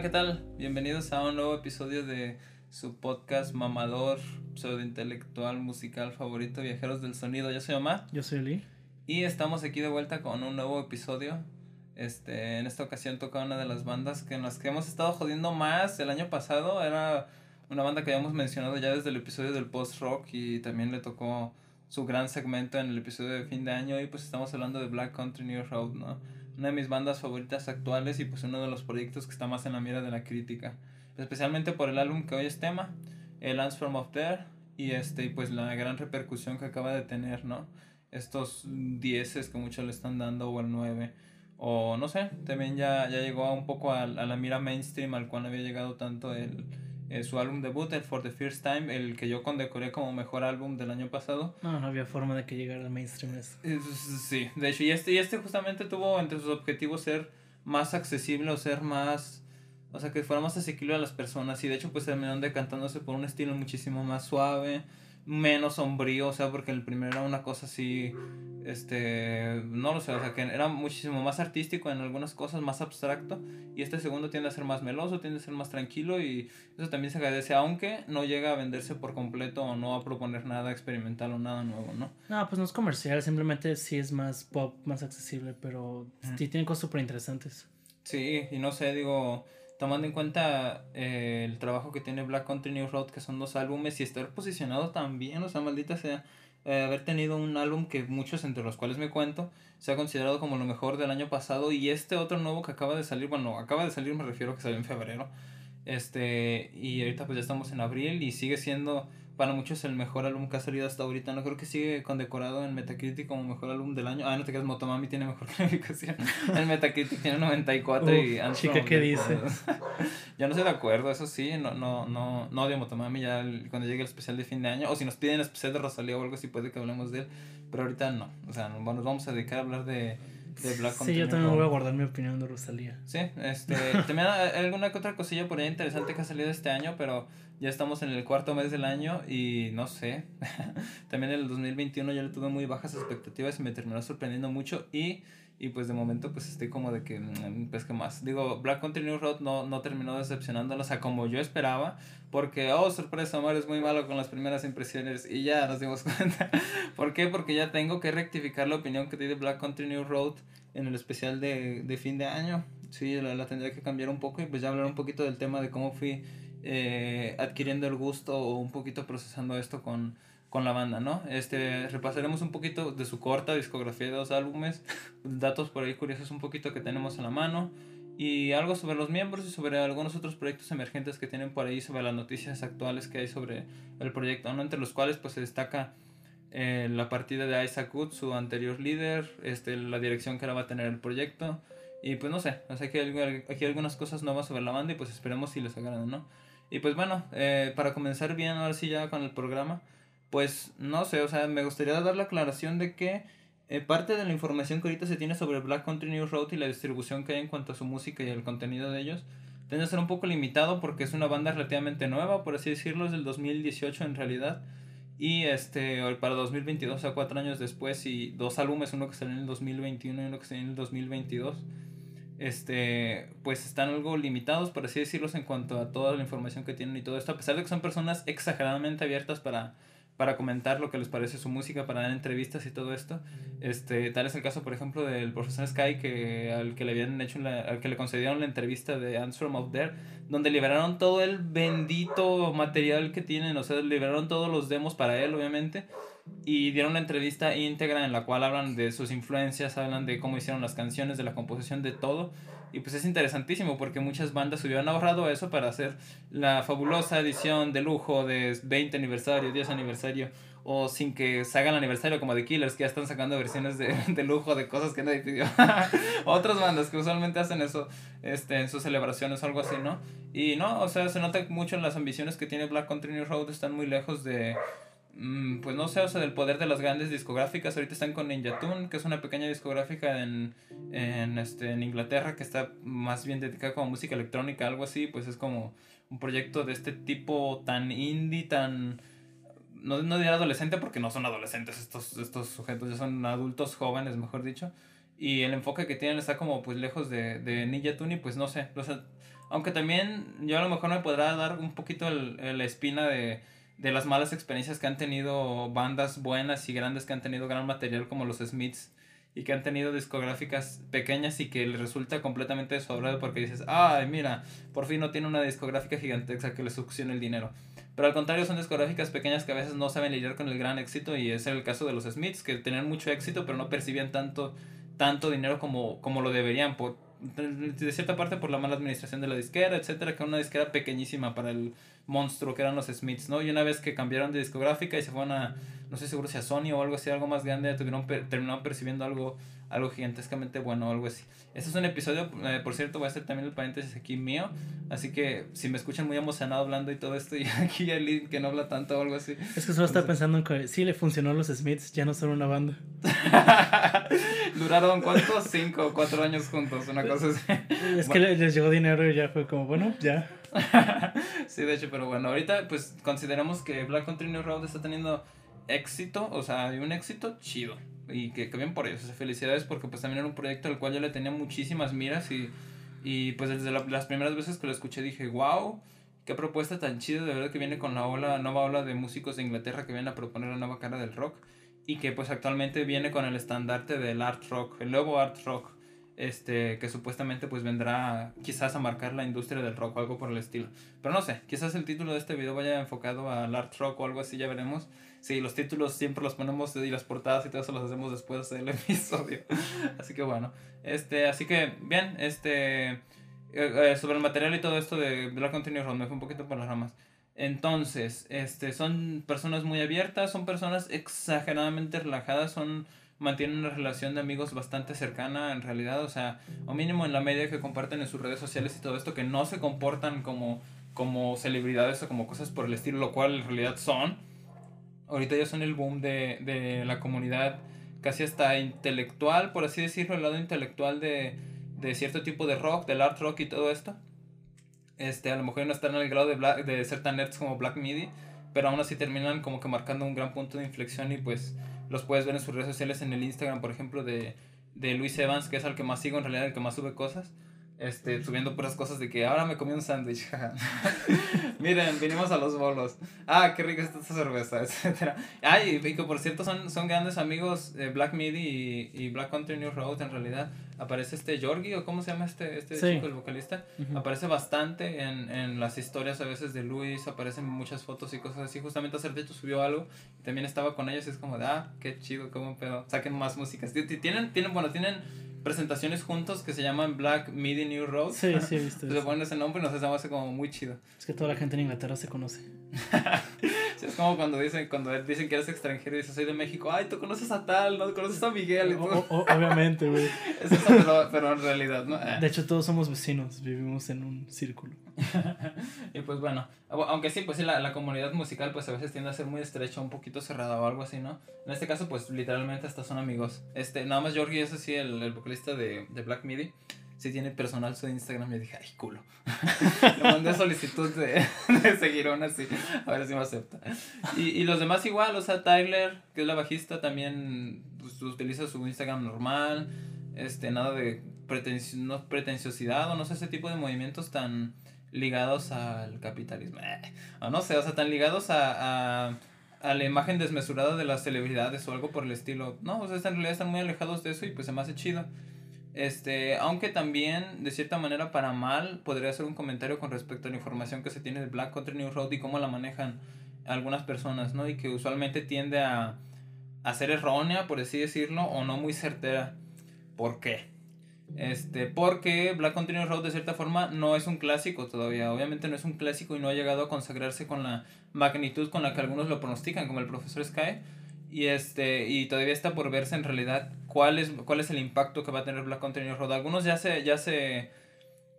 hola, ¿qué tal? Bienvenidos a un nuevo episodio de su podcast mamador, pseudointelectual, musical favorito, Viajeros del Sonido. Yo soy Omar. Yo soy Lee. Y estamos aquí de vuelta con un nuevo episodio. Este, en esta ocasión toca una de las bandas que en las que hemos estado jodiendo más el año pasado. Era una banda que habíamos mencionado ya desde el episodio del post-rock y también le tocó su gran segmento en el episodio de fin de año y pues estamos hablando de Black Country New Road, ¿no? Una de mis bandas favoritas actuales y pues uno de los proyectos que está más en la mira de la crítica. Especialmente por el álbum que hoy es tema, el Lands from Up There, y este, pues la gran repercusión que acaba de tener, ¿no? Estos dieces que muchos le están dando, o el 9, o no sé, también ya, ya llegó un poco a, la mira mainstream al cual había llegado tanto el, eh, su álbum debut, el For the First Time, el que yo condecoré como mejor álbum del año pasado. No, no había forma de que llegara al mainstream eso. Sí, de hecho, y este, y este justamente tuvo entre sus objetivos ser más accesible o ser más, o sea, que fuera más asequible a las personas y de hecho pues terminaron decantándose por un estilo muchísimo más suave, menos sombrío, o sea, porque el primero era una cosa así, este, no lo sé, o sea, que era muchísimo más artístico en algunas cosas, más abstracto, y este segundo tiende a ser más meloso, tiende a ser más tranquilo, y eso también se agradece, aunque no llega a venderse por completo o no a proponer nada experimental o nada nuevo, ¿no? No, pues no es comercial, simplemente sí es más pop, más accesible, pero sí tiene cosas súper interesantes. Sí, y no sé, digo tomando en cuenta eh, el trabajo que tiene Black Country New Road, que son dos álbumes, y estar posicionado también, o sea, maldita sea, eh, haber tenido un álbum que muchos, entre los cuales me cuento, se ha considerado como lo mejor del año pasado, y este otro nuevo que acaba de salir, bueno, acaba de salir, me refiero a que salió en febrero, este, y ahorita pues ya estamos en abril, y sigue siendo para muchos el mejor álbum que ha salido hasta ahorita. No creo que sigue condecorado en Metacritic como mejor álbum del año. Ah, no te quedas, Motomami tiene mejor calificación. el Metacritic tiene 94 y Chica, ¿qué dices? ya no estoy de acuerdo, eso sí. No, no, no, no odio Motomami ya cuando llegue el especial de fin de año. O si nos piden el especial de Rosalía o algo así, puede que hablemos de él. Pero ahorita no. O sea, nos vamos a dedicar a hablar de de Black Sí, yo también voy a guardar mi opinión de Rosalía. Sí, este, también hay alguna que otra cosilla por ahí interesante que ha salido este año, pero ya estamos en el cuarto mes del año y no sé, también en el 2021 yo le tuve muy bajas expectativas y me terminó sorprendiendo mucho y y pues de momento pues estoy como de que, mm, pues que más. Digo, Black Country New Road no, no terminó decepcionándonos, sea, como yo esperaba. Porque, oh, sorpresa, Omar es muy malo con las primeras impresiones. Y ya nos dimos cuenta. ¿Por qué? Porque ya tengo que rectificar la opinión que di de Black Country New Road en el especial de, de fin de año. Sí, la, la tendría que cambiar un poco y pues ya hablar un poquito del tema de cómo fui eh, adquiriendo el gusto o un poquito procesando esto con con la banda, ¿no? Este, repasaremos un poquito de su corta discografía de dos álbumes, datos por ahí curiosos un poquito que tenemos a la mano y algo sobre los miembros y sobre algunos otros proyectos emergentes que tienen por ahí sobre las noticias actuales que hay sobre el proyecto, ¿no? Entre los cuales pues se destaca eh, la partida de Isaac Wood, su anterior líder, este, la dirección que ahora va a tener el proyecto y pues no sé, o sea, aquí hay, aquí algunas cosas nuevas sobre la banda y pues esperemos si les agradan, ¿no? Y pues bueno, eh, para comenzar bien ahora sí ya con el programa, pues no sé, o sea, me gustaría dar la aclaración de que eh, parte de la información que ahorita se tiene sobre Black Country New Road y la distribución que hay en cuanto a su música y el contenido de ellos, tiene que ser un poco limitado porque es una banda relativamente nueva, por así decirlo, es del 2018 en realidad. Y este, para 2022, o sea, cuatro años después, y dos álbumes, uno que salió en el 2021 y uno que salió en el 2022, este, pues están algo limitados, por así decirlo, en cuanto a toda la información que tienen y todo esto, a pesar de que son personas exageradamente abiertas para para comentar lo que les parece su música, para dar entrevistas y todo esto. Este, tal es el caso, por ejemplo, del profesor Sky, que, al que le habían hecho al que le concedieron la entrevista de Answer from Out There, donde liberaron todo el bendito material que tienen, o sea, liberaron todos los demos para él, obviamente, y dieron una entrevista íntegra en la cual hablan de sus influencias, hablan de cómo hicieron las canciones, de la composición, de todo. Y pues es interesantísimo porque muchas bandas hubieran ahorrado eso para hacer la fabulosa edición de lujo de 20 aniversario, 10 aniversario, o sin que se el aniversario como de Killers, que ya están sacando versiones de, de lujo de cosas que nadie pidió. Otras bandas que usualmente hacen eso este, en sus celebraciones o algo así, ¿no? Y no, o sea, se nota mucho en las ambiciones que tiene Black Country New Road, están muy lejos de pues no sé, o sea, del poder de las grandes discográficas. Ahorita están con Ninja Tune, que es una pequeña discográfica en, en, este, en Inglaterra que está más bien dedicada como música electrónica, algo así. Pues es como un proyecto de este tipo tan indie, tan... No, no diría adolescente porque no son adolescentes estos, estos sujetos, ya son adultos jóvenes, mejor dicho. Y el enfoque que tienen está como pues lejos de, de Ninja Tune y pues no sé, o sea, Aunque también yo a lo mejor me podrá dar un poquito la espina de, de las malas experiencias que han tenido bandas buenas y grandes que han tenido gran material como los Smiths y que han tenido discográficas pequeñas y que les resulta completamente desobrado porque dices, ay, mira, por fin no tiene una discográfica gigantesca que le succione el dinero. Pero al contrario, son discográficas pequeñas que a veces no saben lidiar con el gran éxito y es el caso de los Smiths, que tenían mucho éxito pero no percibían tanto, tanto dinero como, como lo deberían, por, de cierta parte por la mala administración de la disquera, etcétera, que una disquera pequeñísima para el monstruo que eran los Smiths, ¿no? Y una vez que cambiaron de discográfica y se fueron a, no sé seguro si a Sony o algo así, algo más grande, tuvieron, terminaron percibiendo algo, algo gigantescamente bueno o algo así. Este es un episodio, eh, por cierto, voy a hacer también el paréntesis aquí mío, así que si me escuchan muy emocionado hablando y todo esto, y aquí link que no habla tanto o algo así. Es que solo estaba pensando en que sí le funcionó a los Smiths, ya no son una banda. Duraron cuántos, cinco o cuatro años juntos, una cosa así. Es que les llegó dinero y ya fue como, bueno, ya. sí, de hecho, pero bueno, ahorita pues consideramos que Black Country New Road está teniendo éxito, o sea, hay un éxito chido. Y que, que bien por ellos, o sea, felicidades porque pues también era un proyecto al cual yo le tenía muchísimas miras y, y pues desde las primeras veces que lo escuché dije, wow, qué propuesta tan chida, de verdad que viene con la ola, nueva ola de músicos de Inglaterra que vienen a proponer la nueva cara del rock y que pues actualmente viene con el estandarte del art rock, el nuevo art rock este, que supuestamente pues vendrá quizás a marcar la industria del rock o algo por el estilo. Pero no sé, quizás el título de este video vaya enfocado al art rock o algo así, ya veremos. Sí, los títulos siempre los ponemos y las portadas y todo eso los hacemos después del episodio. así que bueno, este, así que bien, este, eh, eh, sobre el material y todo esto de Black Continuous Road, me fue un poquito por las ramas. Entonces, este, son personas muy abiertas, son personas exageradamente relajadas, son mantienen una relación de amigos bastante cercana en realidad, o sea, o mínimo en la media que comparten en sus redes sociales y todo esto, que no se comportan como, como celebridades o como cosas por el estilo, lo cual en realidad son. Ahorita ya son el boom de, de la comunidad casi hasta intelectual, por así decirlo, el lado intelectual de, de cierto tipo de rock, del art rock y todo esto. Este, a lo mejor no están al grado de, de ser tan nerds como Black Midi, pero aún así terminan como que marcando un gran punto de inflexión y pues los puedes ver en sus redes sociales, en el Instagram, por ejemplo, de, de Luis Evans, que es el que más sigo, en realidad el que más sube cosas este, subiendo puras cosas de que ahora me comí un sándwich. Miren, vinimos a los bolos. Ah, qué rica está esta cerveza, etcétera. Ay, y que por cierto son, son grandes amigos de Black Midi y, Black Country New Road en realidad. Aparece este Jorgi, o cómo se llama este, este chico, el vocalista. Aparece bastante en, en las historias a veces de Luis, aparecen muchas fotos y cosas así. Justamente hace hecho subió algo y también estaba con ellos y es como de, ah, qué chido, cómo pedo. Saquen más músicas. Tienen, tienen, bueno, tienen presentaciones juntos que se llaman Black Midi New Road. Sí, sí, he visto. Se ponen ese nombre y nos hace como muy chido. Es que toda la gente en Inglaterra se conoce. es como cuando dicen, cuando dicen que eres extranjero y dices soy de México, ay, tú conoces a tal, ¿no? Conoces a Miguel. obviamente, güey. Es eso, pero, en realidad, ¿no? De hecho, todos somos vecinos, vivimos en un círculo. y pues bueno, aunque sí, pues sí, la, la, comunidad musical pues a veces tiende a ser muy estrecha, un poquito cerrada o algo así, ¿no? En este caso, pues literalmente hasta son amigos. Este, nada más Jorge es así, el, el vocalista de, de Black Midi si tiene personal su Instagram, y dije, ay, culo. Le mandé solicitud de, de seguir aún así, a ver si me acepta. Y, y los demás igual, o sea, Tyler, que es la bajista, también pues, utiliza su Instagram normal, este, nada de no, pretenciosidad o no sé, ese tipo de movimientos tan ligados al capitalismo. Eh, o no sé, o sea, tan ligados a, a, a, la imagen desmesurada de las celebridades o algo por el estilo. No, o sea, en realidad están muy alejados de eso y pues se me hace chido. Este, aunque también, de cierta manera, para mal, podría hacer un comentario con respecto a la información que se tiene de Black Country New Road y cómo la manejan algunas personas, ¿no? Y que usualmente tiende a, a ser errónea, por así decirlo, o no muy certera. ¿Por qué? Este, porque Black New Road de cierta forma no es un clásico todavía. Obviamente no es un clásico y no ha llegado a consagrarse con la magnitud con la que algunos lo pronostican, como el profesor Sky. Y este, y todavía está por verse en realidad cuál es, cuál es el impacto que va a tener Black New Road. Algunos ya se, ya se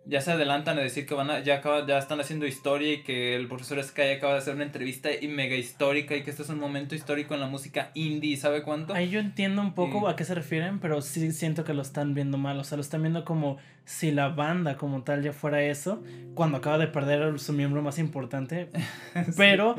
ya se adelantan a decir que van a, ya, acaba, ya están haciendo historia y que el profesor Sky acaba de hacer una entrevista y mega histórica y que este es un momento histórico en la música indie, ¿sabe cuánto? Ahí yo entiendo un poco a qué se refieren, pero sí siento que lo están viendo mal, o sea, lo están viendo como si la banda como tal ya fuera eso, cuando acaba de perder su miembro más importante. Pero,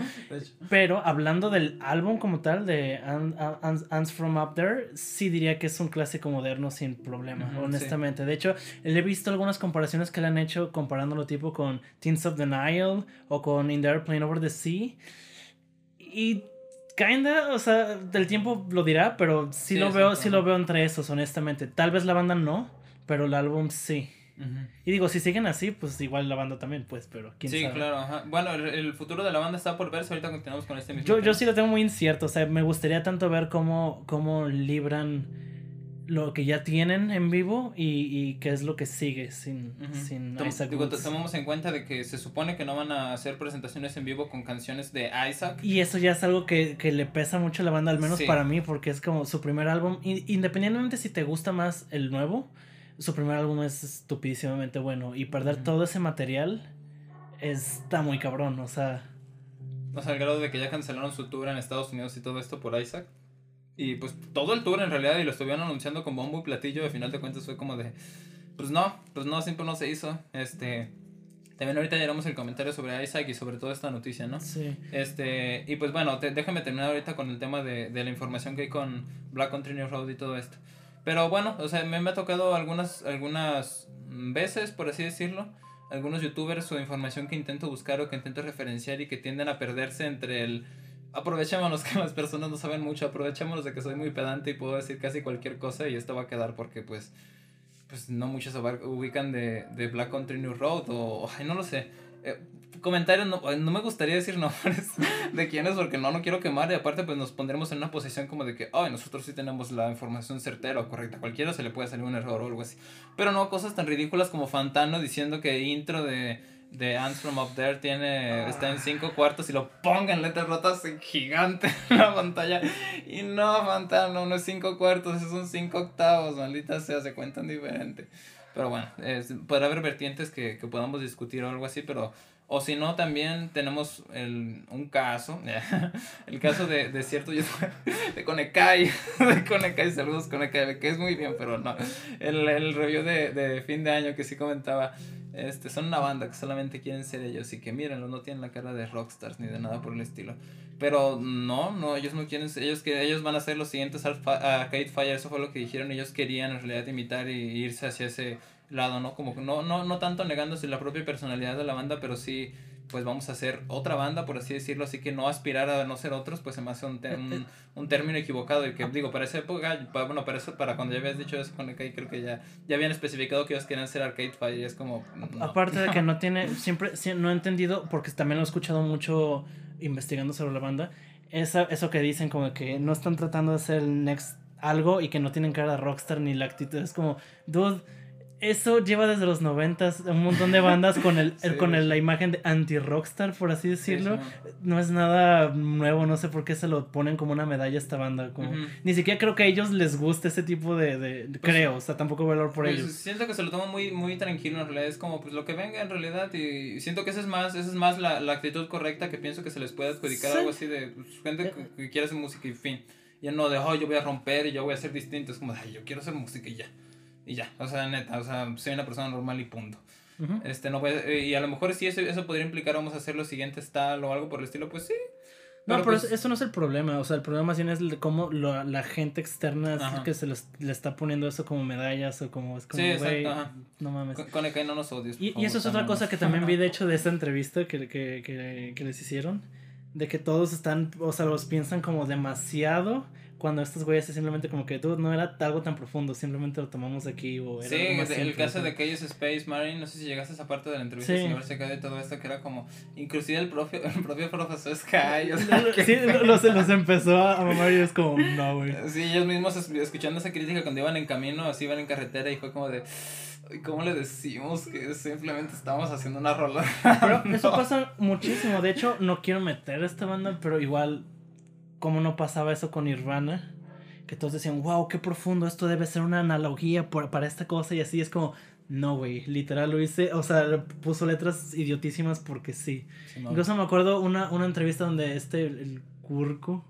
pero hablando del álbum como tal, de Ants From Up There, sí diría que es un clásico moderno sin problema, honestamente. De hecho, le he visto algunas comparaciones que le han hecho comparándolo tipo con Teens of the Nile o con In the Airplane Over the Sea. Y kinda, o sea, del tiempo lo dirá, pero sí, lo veo, sí lo veo entre esos, honestamente. Tal vez la banda no, pero el álbum sí. Y digo, si siguen así, pues igual la banda también, pues, pero quién sí, claro, ajá. Bueno, el, futuro de la banda está por verse, ahorita continuamos con este mismo. Yo, yo sí lo tengo muy incierto, o sea, me gustaría tanto ver cómo, cómo libran lo que ya tienen en vivo y, y qué es lo que sigue sin, sin Isaac digo, tomamos en cuenta de que se supone que no van a hacer presentaciones en vivo con canciones de Isaac. Y eso ya es algo que, que le pesa mucho a la banda, al menos para mí, porque es como su primer álbum. Independientemente si te gusta más el nuevo, su primer álbum es estupidísimamente bueno. Y perder todo ese material está muy cabrón, o sea... O sea, al grado de que ya cancelaron su tour en Estados Unidos y todo esto por Isaac. Y pues todo el tour en realidad, y lo estuvieron anunciando con bombo y platillo, al final de cuentas fue como de, pues no, pues no, siempre no se hizo. Este, también ahorita llegamos el comentario sobre Isaac y sobre toda esta noticia, ¿no? Sí. Este, y pues bueno, déjame terminar ahorita con el tema de, de la información que hay con Black Country New Road y todo esto. Pero bueno, o sea, me, me ha tocado algunas, algunas veces, por así decirlo, algunos youtubers o información que intento buscar o que intento referenciar y que tienden a perderse entre el aprovechémonos que las personas no saben mucho, aprovechémonos de que soy muy pedante y puedo decir casi cualquier cosa y esto va a quedar porque pues pues no muchos ubican de, de Black Country New Road o, ay, no lo sé. Eh, comentarios, no, no, me gustaría decir nombres de quiénes porque no, no quiero quemar y aparte pues nos pondremos en una posición como de que, ay, nosotros sí tenemos la información certera o correcta, cualquiera se le puede salir un error o algo así. Pero no cosas tan ridículas como Fantano diciendo que intro de de Ants from Up There tiene, está en cinco cuartos y lo pongan letras rotas en gigante en la pantalla. Y no, Fantano, no es cinco cuartos, es un cinco octavos, maldita sea, se cuentan diferente. Pero bueno, es, puede haber vertientes que, que podamos discutir o algo así, pero o si no, también tenemos el, un caso, el caso de, de cierto de Konekai, de Konekai, saludos Konekai, que es muy bien, pero no. El, el review de, de fin de año que sí comentaba, este, son una banda que solamente quieren ser ellos y que mírenlo, no tienen la cara de rockstars ni de nada por el estilo. Pero no, no, ellos no quieren, ellos, que, ellos van a ser los siguientes Arcade Fire, eso fue lo que dijeron, ellos querían en realidad imitar y irse hacia ese lado, ¿no? Como no, no, no tanto negándose la propia personalidad de la banda, pero sí pues vamos a hacer otra banda, por así decirlo, así que no aspirar a no ser otros, pues se me hace un, un, término equivocado y que digo, para esa época, bueno, para eso, para cuando ya habías dicho eso con el creo que ya, ya habían especificado que ellos querían ser Arcade Fire y es como... Aparte de que no tiene, siempre, no he entendido, porque también lo he escuchado mucho investigando sobre la banda, esa, eso que dicen como que no están tratando de hacer el next algo y que no tienen cara de rockstar ni la actitud, es como, dude eso lleva desde los noventas un montón de bandas con el, con la imagen de anti-rockstar, por así decirlo. no es nada nuevo, no sé por qué se lo ponen como una medalla a esta banda. Como, Ni siquiera creo que a ellos les guste ese tipo de... de pues creo, o sea, tampoco valor por pues ellos. Siento que se lo toman muy, muy tranquilo en realidad, es como pues lo que venga en realidad y siento que esa es más, esa es más la, la actitud correcta que pienso que se les puede adjudicar algo así de pues, gente que, que, quiere hacer música y fin. Ya no de, oh, yo voy a romper y yo voy a ser distinto, es como, yo quiero hacer música y ya. Y ya, o sea, neta, o sea, soy una persona normal y punto. Este, no puede, y a lo mejor si eso, eso podría implicar vamos a hacer los siguientes tal o algo por el estilo, pues sí. No, pero, pues eso no es el problema, o sea, el problema más bien es cómo lo, la gente externa que se le está poniendo eso como medallas o como es como, sí, exacto, no mames. Con, con no nos odies. Y, y, eso es otra cosa que también vi de hecho de esta entrevista que, que, que, que les hicieron, de que todos están, o sea, los piensan como demasiado cuando estos güeyes es simplemente como que tú no era algo tan profundo, simplemente lo tomamos aquí o era Sí, el caso de aquellos Space Marine, no sé si llegaste a esa parte de la entrevista sí. si se y todo esto que era como inclusive el propio el propio profesor Sky, o sea, sí, los, los empezó a mamar y es como no, güey. Sí, ellos mismos escuchando esa crítica cuando iban en camino, así iban en carretera y fue como de ¿Cómo le decimos que simplemente estamos haciendo una rola? Pero eso pasa muchísimo. De hecho, no quiero meter a esta banda, pero igual cómo no pasaba eso con Nirvana. Que todos decían, wow, qué profundo, esto debe ser una analogía para esta cosa y así es como, no, güey, literal lo hice, o sea, puso letras idiotísimas porque sí. Incluso me acuerdo una, una entrevista donde este, el, Curco,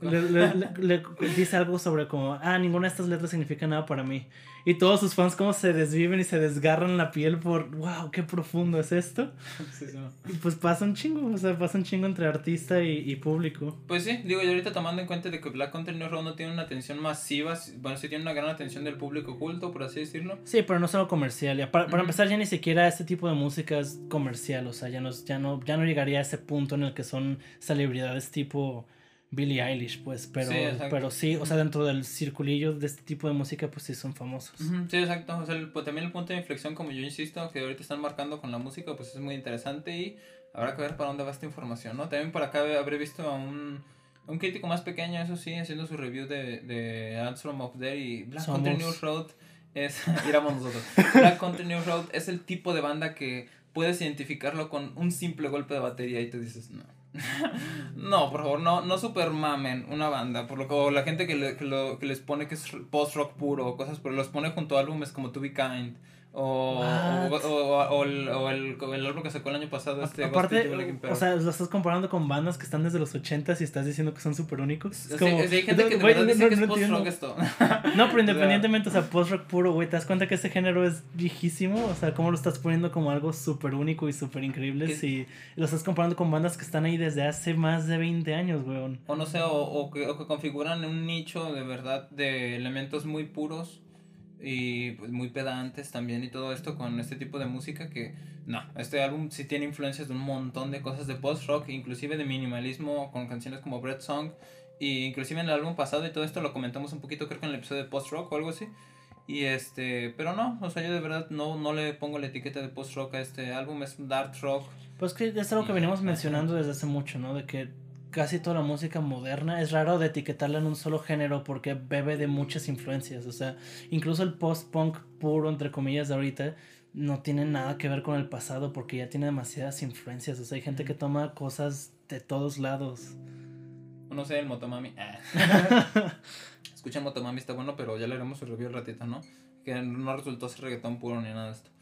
le, dice algo sobre como, ah, ninguna de estas letras significa nada para mí. Y todos sus fans como se desviven y se desgarran la piel por, wow, qué profundo es esto. Y pues pasa un chingo, o sea, pasa un chingo entre artista y, público. Pues sí, digo, yo ahorita tomando en cuenta de que Black Country New Road no tiene una atención masiva, bueno, sí tiene una gran atención del público culto, por así decirlo. Sí, pero no solo comercial. Ya, para, empezar, ya ni siquiera este tipo de música es comercial, o sea, ya no, ya no, ya no llegaría a ese punto en el que son celebridades tipo Billie Eilish, pues, pero sí, pero sí, o sea, dentro del circulillo de este tipo de música, pues sí son famosos. Sí, exacto, o sea, pues, también el punto de inflexión, como yo insisto, que ahorita están marcando con la música, pues es muy interesante y habrá que ver para dónde va esta información, ¿no? También por acá habré visto a un, un crítico más pequeño, eso sí, haciendo su review de, de Answer of There y Black Country New Road es, nosotros, Black Country New Road es el tipo de banda que puedes identificarlo con un simple golpe de batería y te dices, no no, por favor, no, no super mamen una banda. Por lo que la gente que, le, que, lo, que les pone que es post rock puro o cosas, pero los pone junto a álbumes como To Be Kind. O, o, el, o, el, el, álbum que sacó el año pasado. Este, Aparte, o sea, lo estás comparando con bandas que están desde los 80 y estás diciendo que son súper únicos. Es como, hay gente que es post-rock esto. No, pero independientemente, o sea, post-rock puro, güey, ¿te das cuenta que ese género es viejísimo? O sea, ¿cómo lo estás poniendo como algo súper único y súper increíble si lo estás comparando con bandas que están ahí desde hace más de 20 años, güey? O no sé, o, o, que, o que configuran un nicho de verdad de elementos muy puros y pues muy pedantes también y todo esto con este tipo de música que no, este álbum sí tiene influencias de un montón de cosas de post rock, inclusive de minimalismo con canciones como Bread Song y inclusive en el álbum pasado y todo esto lo comentamos un poquito creo que en el episodio de post rock o algo así. Y este, pero no, o sea, yo de verdad no, no le pongo la etiqueta de post rock a este álbum, es dark rock. Pues que es algo que venimos mencionando desde hace mucho, ¿no? De que casi toda la música moderna es raro de etiquetarla en un solo género porque bebe de muchas influencias. O sea, incluso el post-punk puro, entre comillas, de ahorita, no tiene nada que ver con el pasado porque ya tiene demasiadas influencias. O sea, hay gente que toma cosas de todos lados. No sé, el Motomami. Ah. Escucha Motomami, está bueno, pero ya le haremos su review ratito, ¿no? Que no resultó ser reggaetón puro ni nada de esto.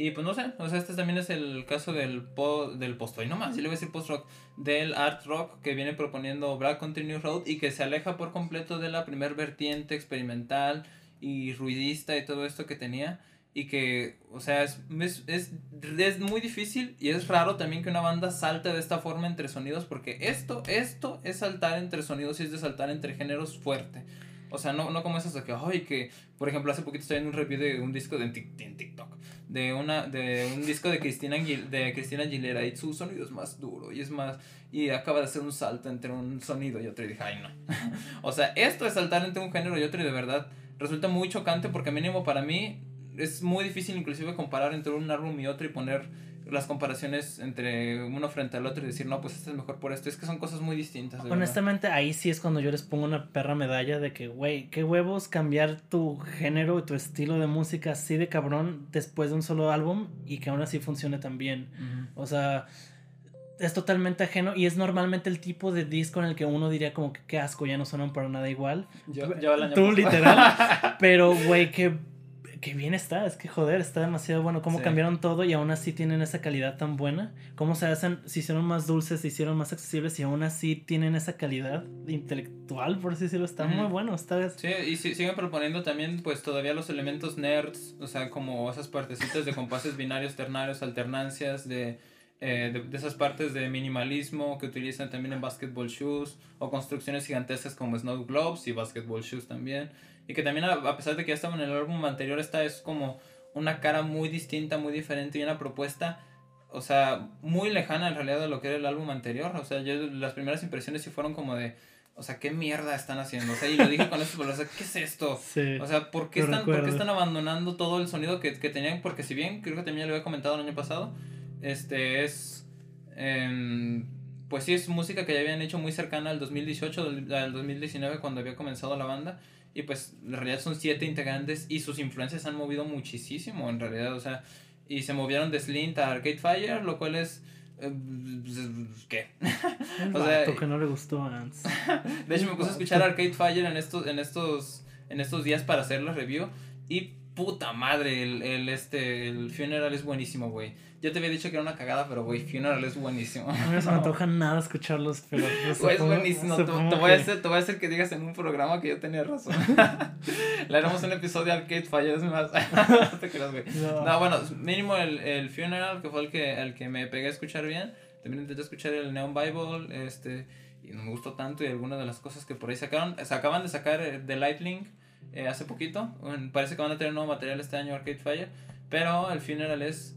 Y pues no sé, o sea, este también es el caso del, po, del post-rock, no más, si le voy a decir post-rock, del art rock que viene proponiendo Black Continue Road y que se aleja por completo de la primer vertiente experimental y ruidista y todo esto que tenía. Y que, o sea, es, es, es, es muy difícil y es raro también que una banda salte de esta forma entre sonidos, porque esto, esto es saltar entre sonidos y es de saltar entre géneros fuerte. O sea, no, no como esas de que, ay, que, por ejemplo, hace poquito estoy en un review de un disco de, en TikTok, de, una, de un disco de Cristina, de Cristina Aguilera y su sonido es más duro y es más, y acaba de hacer un salto entre un sonido y otro y dije, ay, no. o sea, esto de saltar entre un género y otro y de verdad resulta muy chocante porque mínimo para mí es muy difícil inclusive comparar entre un álbum y otro y poner las comparaciones entre uno frente al otro y decir, no, pues este es mejor por esto. Es que son cosas muy distintas. Honestamente, ahí sí es cuando yo les pongo una perra medalla de que, güey, qué huevos cambiar tu género y tu estilo de música así de cabrón después de un solo álbum y que aún así funcione tan bien. O sea, es totalmente ajeno y es normalmente el tipo de disco en el que uno diría como que qué asco, ya no suenan para nada igual. Yo, Tú literal. pero, güey, qué que bien está, es que joder, está demasiado bueno. Cómo cambiaron todo y aún así tienen esa calidad tan buena. Cómo se hacen, se hicieron más dulces, se hicieron más accesibles y aún así tienen esa calidad intelectual, por así decirlo. Está muy bueno. Está... Sí, y siguen proponiendo también, pues todavía los elementos nerds, o sea, como esas partecitas de compases binarios, ternarios, alternancias, de. Eh, de, esas partes de minimalismo que utilizan también en basketball shoes o construcciones gigantescas como snow globes y basketball shoes también y que también a, pesar de que ya estaba en el álbum anterior, esta es como una cara muy distinta, muy diferente y una propuesta, o sea, muy lejana en realidad de lo que era el álbum anterior. O sea, yo las primeras impresiones sí fueron como de, o sea, ¿qué mierda están haciendo? O sea, y lo dije con esto, o sea, ¿qué es esto? o sea, ¿por qué, están, ¿por qué están abandonando todo el sonido que, que, tenían? Porque si bien, creo que también lo había comentado el año pasado, este es... Em, pues sí, es música que ya habían hecho muy cercana al 2018, al 2019, cuando había comenzado la banda. Y pues en realidad son siete integrantes y sus influencias han movido muchísimo en realidad. O sea, y se movieron de Slint a Arcade Fire, lo cual es... Eh, ¿Qué? o sea, que no le gustó a de hecho me puse a escuchar Arcade Fire en estos, en estos, en estos días para hacer la review y puta madre, el, el, este, el Funeral es buenísimo, güey. Yo te había dicho que era una cagada, pero, güey, Funeral es buenísimo. A mí no se me antoja nada escucharlos, pero... Güey, es buenísimo. Te, te, voy a hacer, te voy a hacer que digas en un programa que yo tenía razón. Le haremos un episodio al Arcade Fire, es más. no te creas, güey. No. no. bueno, mínimo el, el Funeral, que fue el que, el que me pegué a escuchar bien. También intenté escuchar el Neon Bible, este... Y no me gustó tanto y algunas de las cosas que por ahí sacaron... Se acaban de sacar eh, The Lightlink eh, hace poquito. Parece que van a tener nuevo material este año Arcade Fire. Pero el Funeral es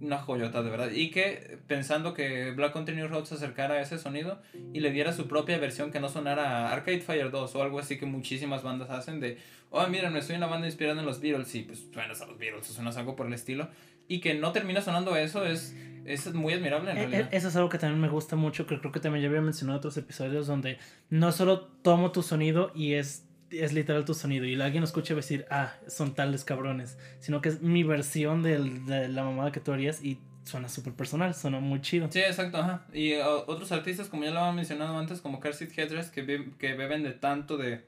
una joyota, de verdad. Y que pensando que Black Country New Road se acercara a ese sonido y le diera su propia versión que no sonara Arcade Fire 2 o algo así que muchísimas bandas hacen de, oh, miren, estoy una banda inspirada en los Beatles. Y pues suenas a los Beatles, suenas algo por el estilo. Y que no termina sonando eso es, es muy admirable en e, e, realidad. Eso es algo que también me gusta mucho, que creo que también ya había mencionado en otros episodios, donde no solo tomo tu sonido y es es literal tu sonido y alguien lo escucha decir, ah, son tales cabrones, sino que es mi versión del, de la mamada que tú harías y suena súper personal, suena muy chido. Sí, exacto, ajá. Y uh, otros artistas, como ya lo había mencionado antes, como Car Headrest, que, que beben de tanto de,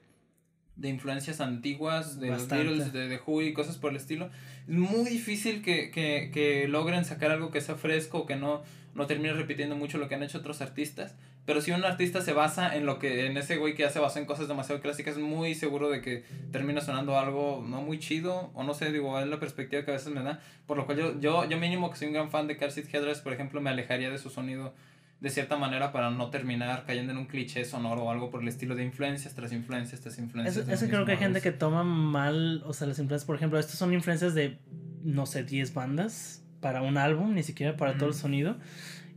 de influencias antiguas, de los Beatles, de The Who y cosas por el estilo. Es muy difícil que, que, que logren sacar algo que sea fresco, que no, no termine repitiendo mucho lo que han hecho otros artistas. Pero si un artista se basa en lo que, en ese güey que ya se basó en cosas demasiado clásicas, es muy seguro de que termina sonando algo no muy chido, o no sé, digo, es la perspectiva que a veces me da. Por lo cual yo, yo, yo mínimo que soy un gran fan de Car Seat Headrest, por ejemplo, me alejaría de su sonido de cierta manera para no terminar cayendo en un cliché sonoro o algo por el estilo de influencias tras influencias tras influencias. Eso, creo que hay gente que toma mal, o sea, las influencias, por ejemplo, estas son influencias de, no sé, 10 bandas para un álbum, ni siquiera para todo el sonido.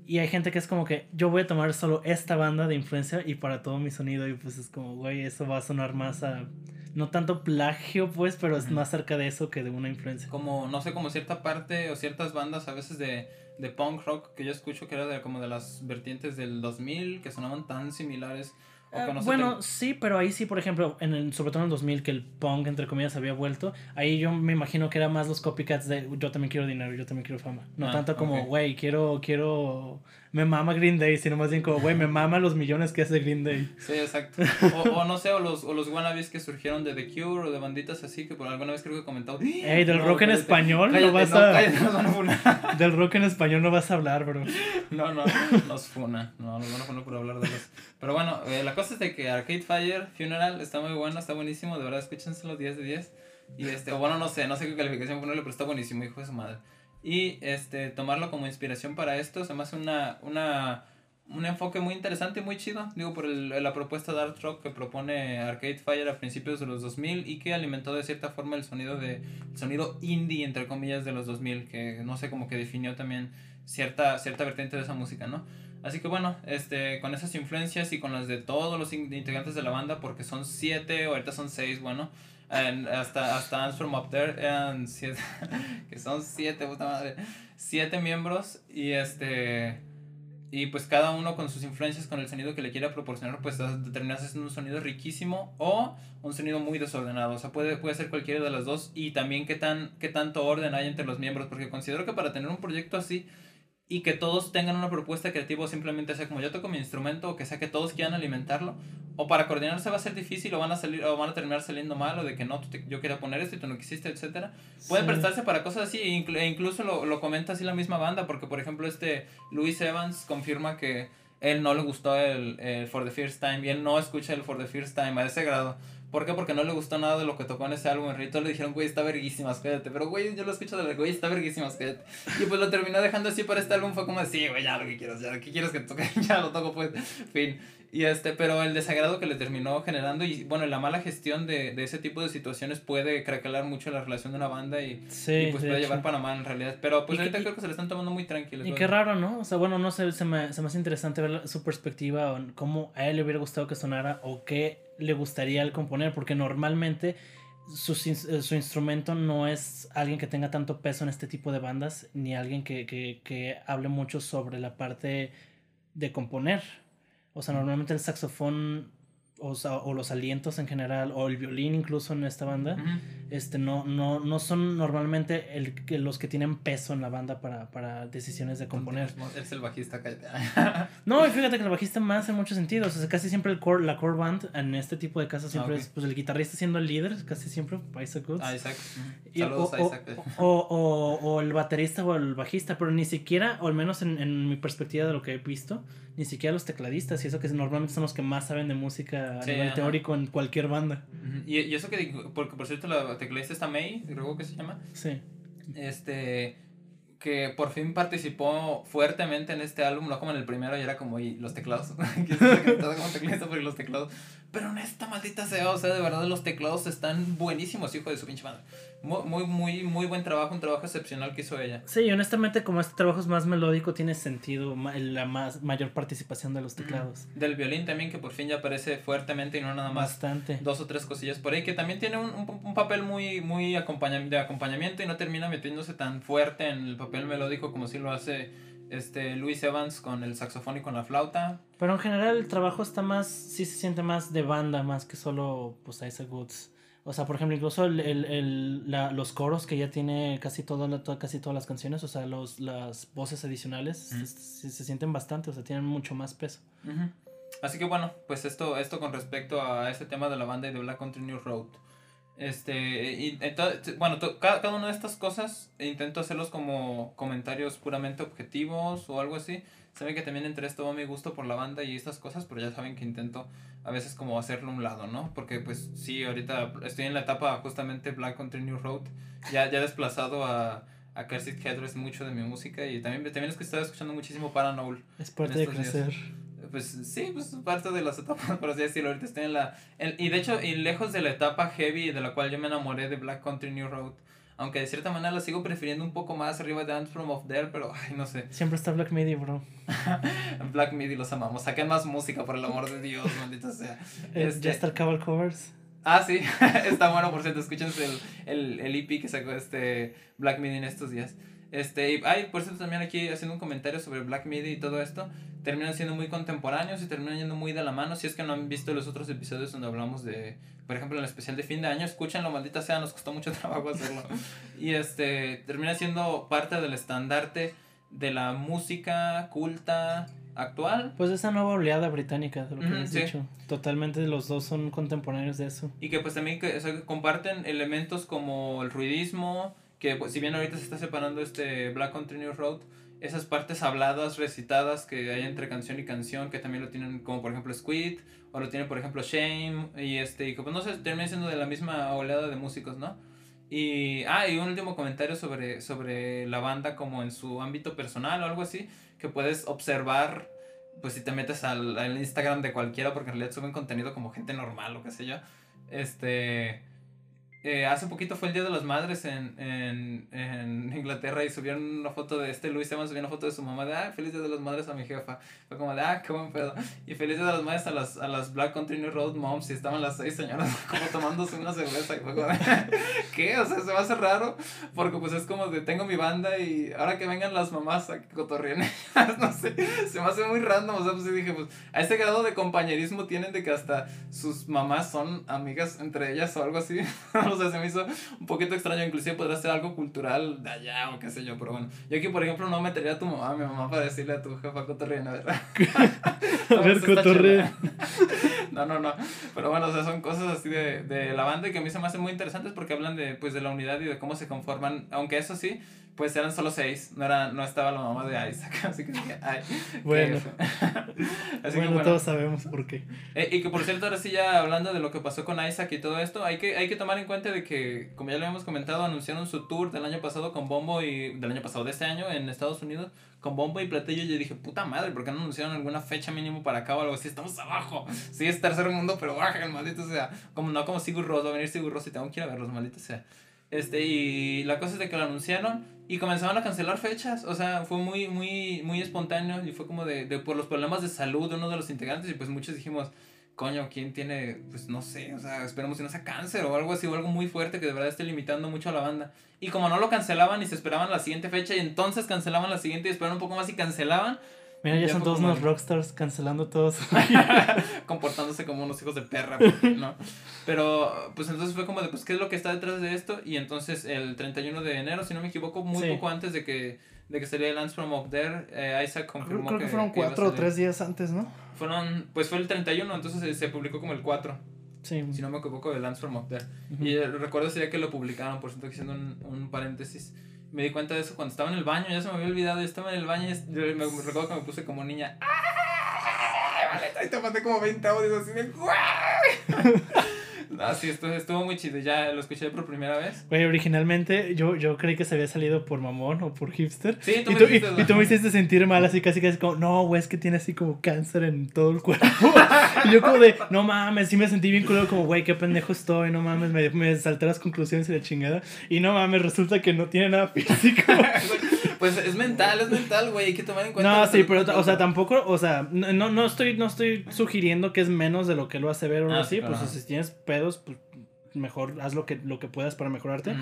Y hay gente que es como que yo voy a tomar solo esta banda de influencia y para todo mi sonido y pues es como, güey, eso va a sonar más a... No tanto plagio, pues, pero es más cerca de eso que de una influencia. Como, no sé, como cierta parte o ciertas bandas a veces de, de punk rock que yo escucho que era de, como de las vertientes del 2000 que sonaban tan similares Uh, bueno, sí, pero ahí sí, por ejemplo, en el, sobre todo en el 2000 que el punk, entre comillas, había vuelto, ahí yo me imagino que era más los copycats de yo también quiero dinero, yo también quiero fama. No ah, tanto como, güey, quiero, quiero, me mama Green Day, sino más bien como, güey, me mama los millones que hace Green Day. Sí, exacto. O, o no sé, o los, o los wannabes que surgieron de The Cure o de banditas así, que por alguna vez creo que he comentado. Ey, del rock en español no vas a... Cállate, del rock en español no vas a hablar, bro. No, no, nos funa. No, nos van a poner por hablar de los... Pero bueno, eh, la cosa es de que Arcade Fire Funeral está muy bueno, está buenísimo, de verdad, escúchenselo 10 de 10. Y este, o bueno, no sé, no sé qué calificación ponerle, pero está buenísimo, hijo de su madre. Y este, tomarlo como inspiración para esto se me hace una, una, un enfoque muy interesante y muy chido. Digo, por el, la propuesta de Art Rock que propone Arcade Fire a principios de los 2000 y que alimentó de cierta forma el sonido, de, el sonido indie, entre comillas, de los 2000, que no sé, como que definió también cierta, cierta vertiente de esa música, ¿no? Así que bueno, este, con esas influencias y con las de todos los integrantes de la banda, porque son siete, ahorita son seis, bueno, hasta, hasta Ants From Up There eran siete, que son siete, puta madre, siete miembros y este, y pues cada uno con sus influencias, con el sonido que le quiera proporcionar, pues terminas haciendo un sonido riquísimo o un sonido muy desordenado, o sea, puede, puede ser cualquiera de las dos y también qué, tan, qué tanto orden hay entre los miembros, porque considero que para tener un proyecto así, y que todos tengan una propuesta creativa o simplemente sea como yo toco mi instrumento o que sea que todos quieran alimentarlo o para coordinarse va a ser difícil o van a salir o van a terminar saliendo mal o de que no yo quería poner esto y tú no quisiste etcétera. Puede prestarse para cosas así e, e incluso lo, lo comenta así la misma banda porque por ejemplo este Luis Evans confirma que él no le gustó el, el For the First Time y él no escucha el For the First Time a ese grado ¿Por qué? Porque no le gustó nada de lo que tocó en ese álbum. En realidad le dijeron, güey, está verguísimas, cállate. Pero, güey, yo lo escucho de güey, está verguísimas, cállate. Y pues lo terminó dejando así para este álbum. Fue como, sí, güey, ya lo que quieras, ya lo que quieres que toque, ya lo toco, pues. Fin. Y este, pero el desagrado que le terminó generando y bueno, la mala gestión de, de ese tipo de situaciones puede craquelar mucho la relación de una banda y, y pues puede llevar para mal en realidad. Pero pues ahorita creo que se le están tomando muy tranquilos. Y qué raro, ¿no? O sea, bueno, no sé, se me, se me hace interesante ver su perspectiva o cómo a él le hubiera gustado que sonara o qué le gustaría al componer, porque normalmente su, eh, su, instrumento no es alguien que tenga tanto peso en este tipo de bandas, ni alguien que, que, que hable mucho sobre la parte de componer. O sea, normalmente el saxofón o, o, los alientos en general, o el violín incluso en esta banda, este, no, no, no son normalmente el, los que tienen peso en la banda para, para decisiones de componer. Eres el bajista, No, y fíjate que el bajista más en muchos sentidos. O sea, casi siempre el core, la core band en este tipo de casos siempre ah, es pues, el guitarrista siendo el líder, casi siempre, Isaac Goods. Ah, Isaac. Saludos a Isaac. O, o, o, el baterista o el bajista, pero ni siquiera, o al menos en, en mi perspectiva de lo que he visto, ni siquiera los tecladistas, y eso que normalmente son los que más saben de música a nivel teórico en cualquier banda. y, y, eso que, porque por cierto, la tecladista está May, creo que se llama. Sí. Este, que por fin participó fuertemente en este álbum, no como en el primero, y era como, y los teclados, como teclista porque los teclados, pero en esta maldita sea, o sea, de verdad los teclados están buenísimos, hijo de su pinche madre. Muy, muy, muy, buen trabajo, un trabajo excepcional que hizo ella. Sí, honestamente, como este trabajo es más melódico, tiene sentido la más, mayor participación de los teclados. Del violín también, que por fin ya aparece fuertemente y no nada más Bastante. dos o tres cosillas por ahí, que también tiene un, un, papel muy, muy de acompañamiento y no termina metiéndose tan fuerte en el papel melódico como si lo hace este Luis Evans con el saxofón y con la flauta. Pero en general el trabajo está más, sí se siente más de banda, más que solo pues Isaac Woods. O sea, por ejemplo, incluso el, el, la, los coros que ya tiene casi, casi todas las canciones, o sea, los, las voces adicionales se, se, sienten bastante, o sea, tienen mucho más peso. Así que bueno, pues esto, esto con respecto a este tema de la banda y de Black Country New Road. Este, y, entonces, bueno, cada, cada una de estas cosas intento hacerlos como comentarios puramente objetivos o algo así. Saben que también entre esto va mi gusto por la banda y estas cosas, pero ya saben que intento a veces como hacerlo a un lado, ¿no? Porque pues sí, ahorita estoy en la etapa justamente Black Country New Road, ya, ya desplazado a, a Headrest mucho de mi música y también, también es que estaba escuchando muchísimo Paranol. Es parte de crecer. Pues sí, pues parte de las etapas, por así decirlo. Ahorita estoy en la. y de hecho, y lejos de la etapa heavy de la cual yo me enamoré de Black Country New Road. Aunque de cierta manera la sigo prefiriendo un poco más arriba de Dance From of There, pero ay, no sé. Siempre está Black Midi, bro. Black Midi los amamos. Saquen más música, por el amor de Dios, maldita sea. Eh, este... ¿Ya está el Cabal Covers? Ah, sí, está bueno, por cierto, escúchense el, el, el EP que sacó este Black Midi en estos días. Este, y, ay, por cierto, también aquí haciendo un comentario sobre Black Midi y todo esto, terminan siendo muy contemporáneos y terminan yendo muy de la mano. Si es que no han visto los otros episodios donde hablamos de, por ejemplo, en el especial de fin de año, escúchenlo, maldita sea, nos costó mucho trabajo hacerlo. y este, termina siendo parte del estandarte de la música culta actual. Pues esa nueva oleada británica, de lo que has dicho. Totalmente los dos son contemporáneos de eso. Y que pues también que, comparten elementos como el ruidismo, que pues, si bien ahorita se está separando este Black Country Road, esas partes habladas, recitadas que hay entre canción y canción, que también lo tienen como por ejemplo Squid, o lo tiene por ejemplo Shame, y este, y pues no sé, termina siendo de la misma oleada de músicos, ¿no? Y, ah, y un último comentario sobre, sobre la banda como en su ámbito personal o algo así, que puedes observar, pues si te metes al, al Instagram de cualquiera, porque en realidad suben contenido como gente normal o qué sé yo, este eh, hace poquito fue el Día de las Madres en, en, en, Inglaterra y subieron una foto de este Luis Evans, subió una foto de su mamá de, ah, feliz Día de las Madres a mi jefa. Fue como de, ah, qué buen pedo. Y feliz Día de las Madres a las, a las Black Country Road Moms y estaban las seis señoras como tomándose una cerveza. Y fue como de, ¿qué? O sea, se va a hacer raro porque pues es como de, tengo mi banda y ahora que vengan las mamás a que cotorreen no sé, se me hace muy random. O sea, pues dije, pues a ese grado de compañerismo tienen de que hasta sus mamás son amigas entre ellas o algo así. o sea, se me hizo un poquito extraño, inclusive podría ser algo cultural de allá o qué sé yo, pero bueno, yo aquí por ejemplo no metería a tu mamá, a mi mamá para decirle a tu jefa cotorreina, ¿verdad? a ver, cotorrea. no, no, no, pero bueno, o sea, son cosas así de, de la banda y que a mí se me hacen muy interesantes porque hablan de, pues, de la unidad y de cómo se conforman, aunque eso sí, pues eran solo seis, no, era, no estaba la mamá de Isaac, así que dije, ay. Bueno, así bueno, todos sabemos por qué. Eh, y que por cierto, ahora sí ya hablando de lo que pasó con Isaac y todo esto, hay que, hay que tomar en cuenta de que, como ya lo habíamos comentado, anunciaron su tour del año pasado con Bombo y, del año pasado, de este año en Estados Unidos, con Bombo y Platillo, y yo dije, puta madre, ¿por qué no anunciaron alguna fecha mínimo para acá o algo así? Estamos abajo, sí es tercer mundo, pero baja el maldito sea, como no como Sigur Rós, va a venir Sigur Rós y tengo que ir a verlos, maldito sea. Este, y la cosa es de que lo anunciaron y comenzaron a cancelar fechas. O sea, fue muy, muy, muy espontáneo y fue como de, de por los problemas de salud de uno de los integrantes. Y pues muchos dijimos, coño, ¿quién tiene, pues no sé, o sea, esperemos que no sea cáncer o algo así, o algo muy fuerte que de verdad esté limitando mucho a la banda. Y como no lo cancelaban y se esperaban la siguiente fecha y entonces cancelaban la siguiente y esperaban un poco más y cancelaban, Mira, ya, son todos unos rockstars cancelando todos. Comportándose como unos hijos de perra, ¿no? Pero, pues entonces fue como de, pues, ¿qué es lo que está detrás de esto? Y entonces el 31 de enero, si no me equivoco, muy poco antes de que, de que saliera Lance from Up There, eh, Isaac confirmó Creo que, fueron cuatro o tres días antes, ¿no? Fueron, pues fue el 31, entonces se, publicó como el 4. Sí. Si no me equivoco, el Lance from Up There. Y eh, recuerdo ese día que lo publicaron, por cierto, haciendo un, un paréntesis me di cuenta de eso cuando estaba en el baño, ya se me había olvidado, yo estaba en el baño y me, recuerdo que me puse como niña. ¡Ah! Vale, y te mandé como 20 audios así de. Ah, sí, estuvo, estuvo muy chido. Ya lo escuché por primera vez. Oye, originalmente yo, yo creí que se había salido por mamón o por hipster. Sí, tú y, me tú, y, tú me hiciste sentir mal, así casi casi como, no, güey, es que tiene así como cáncer en todo el cuerpo. y yo como de, no mames, sí me sentí bien culero, como, güey, qué pendejo estoy, no mames, me, me salté las conclusiones y la chingada. Y no mames, resulta que no tiene nada físico. pues es mental, es mental, güey, hay que tomar en cuenta. No, sí, pero, o sea, tampoco, o sea, no, no, estoy, no estoy sugiriendo que es menos de lo que lo hace ver o ah, así, pues si tienes pedos, pues mejor haz lo que, lo que puedas para mejorarte.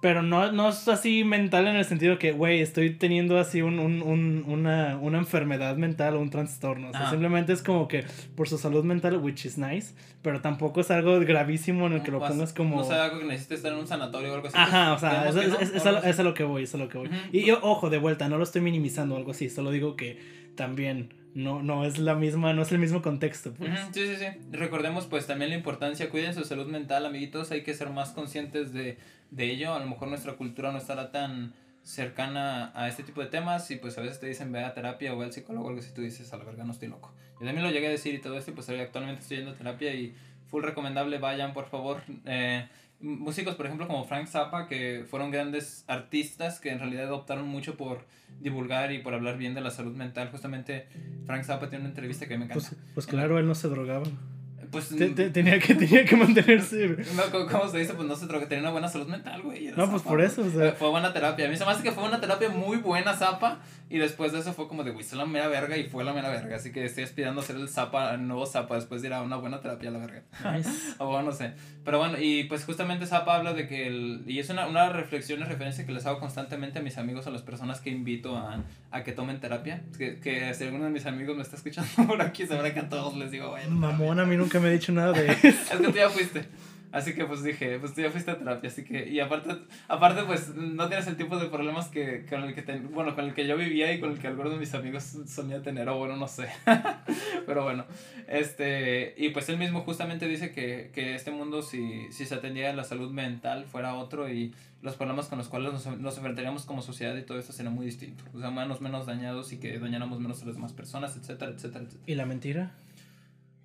Pero no, no es así mental en el sentido que, güey, estoy teniendo así un, un, un, una, una, enfermedad mental o un trastorno. O sea, simplemente es como que por su salud mental, which is nice, pero tampoco es algo gravísimo en el que lo pues, pongas como... No sea algo que necesites estar en un sanatorio o algo así. Ajá, o sea, eso, es, es, a lo que voy, es a lo que voy. Y yo, ojo, de vuelta, no lo estoy minimizando o algo así, solo digo que también no, no es la misma, no es el mismo contexto. Pues. Sí, sí, sí. Recordemos pues también la importancia, cuiden su salud mental, amiguitos, hay que ser más conscientes de, de ello. A lo mejor nuestra cultura no estará tan cercana a este tipo de temas y pues a veces te dicen ve a terapia o ve al psicólogo algo así tú dices a la verga no estoy loco. Yo también lo llegué a decir y todo esto y pues actualmente estoy yendo terapia y full recomendable vayan por favor. Eh, músicos, por ejemplo, como Frank Zappa, que fueron grandes artistas que en realidad optaron mucho por divulgar y por hablar bien de la salud mental. Justamente Frank Zappa tiene una entrevista que me encanta. Pues, pues claro, él no se drogaba. Pues, tenía, que, tenía que mantenerse. No, ¿cómo se dice? Pues no se droga, tenía una buena salud mental, güey. No, pues por eso. O sea. Fue buena terapia. A mí se me hace que fue una terapia muy buena, Zapa. Y después de eso fue como de, güey, soy la mera verga y fue la mera verga. Así que estoy aspirando a ser el Zapa, el nuevo Zapa, después de ir a una buena terapia, la verga. Nice. o bueno, no sé. Pero bueno, y pues justamente Zapa habla de que el. Y es una, una reflexión y referencia que les hago constantemente a mis amigos, a las personas que invito a, a que tomen terapia. Que, que si alguno de mis amigos me está escuchando por aquí, sabrá que a todos les digo, güey. Mamón, a mí nunca me ha dicho nada de es que tú ya fuiste. Así que pues dije, pues tú ya fuiste a terapia, así que, y aparte, aparte pues no tienes el tipo de problemas que, con el que, bueno, con el que yo vivía y con el que algunos de mis amigos solía tener, o bueno, no sé, pero bueno, este, y pues él mismo justamente dice que, que este mundo si, si se atendiera a la salud mental fuera otro y los problemas con los cuales nos, nos enfrentaríamos como sociedad y todo esto sería muy distinto, o sea, humanos menos dañados y que dañáramos menos a las demás personas, etcétera, etcétera, etcétera. ¿Y la mentira?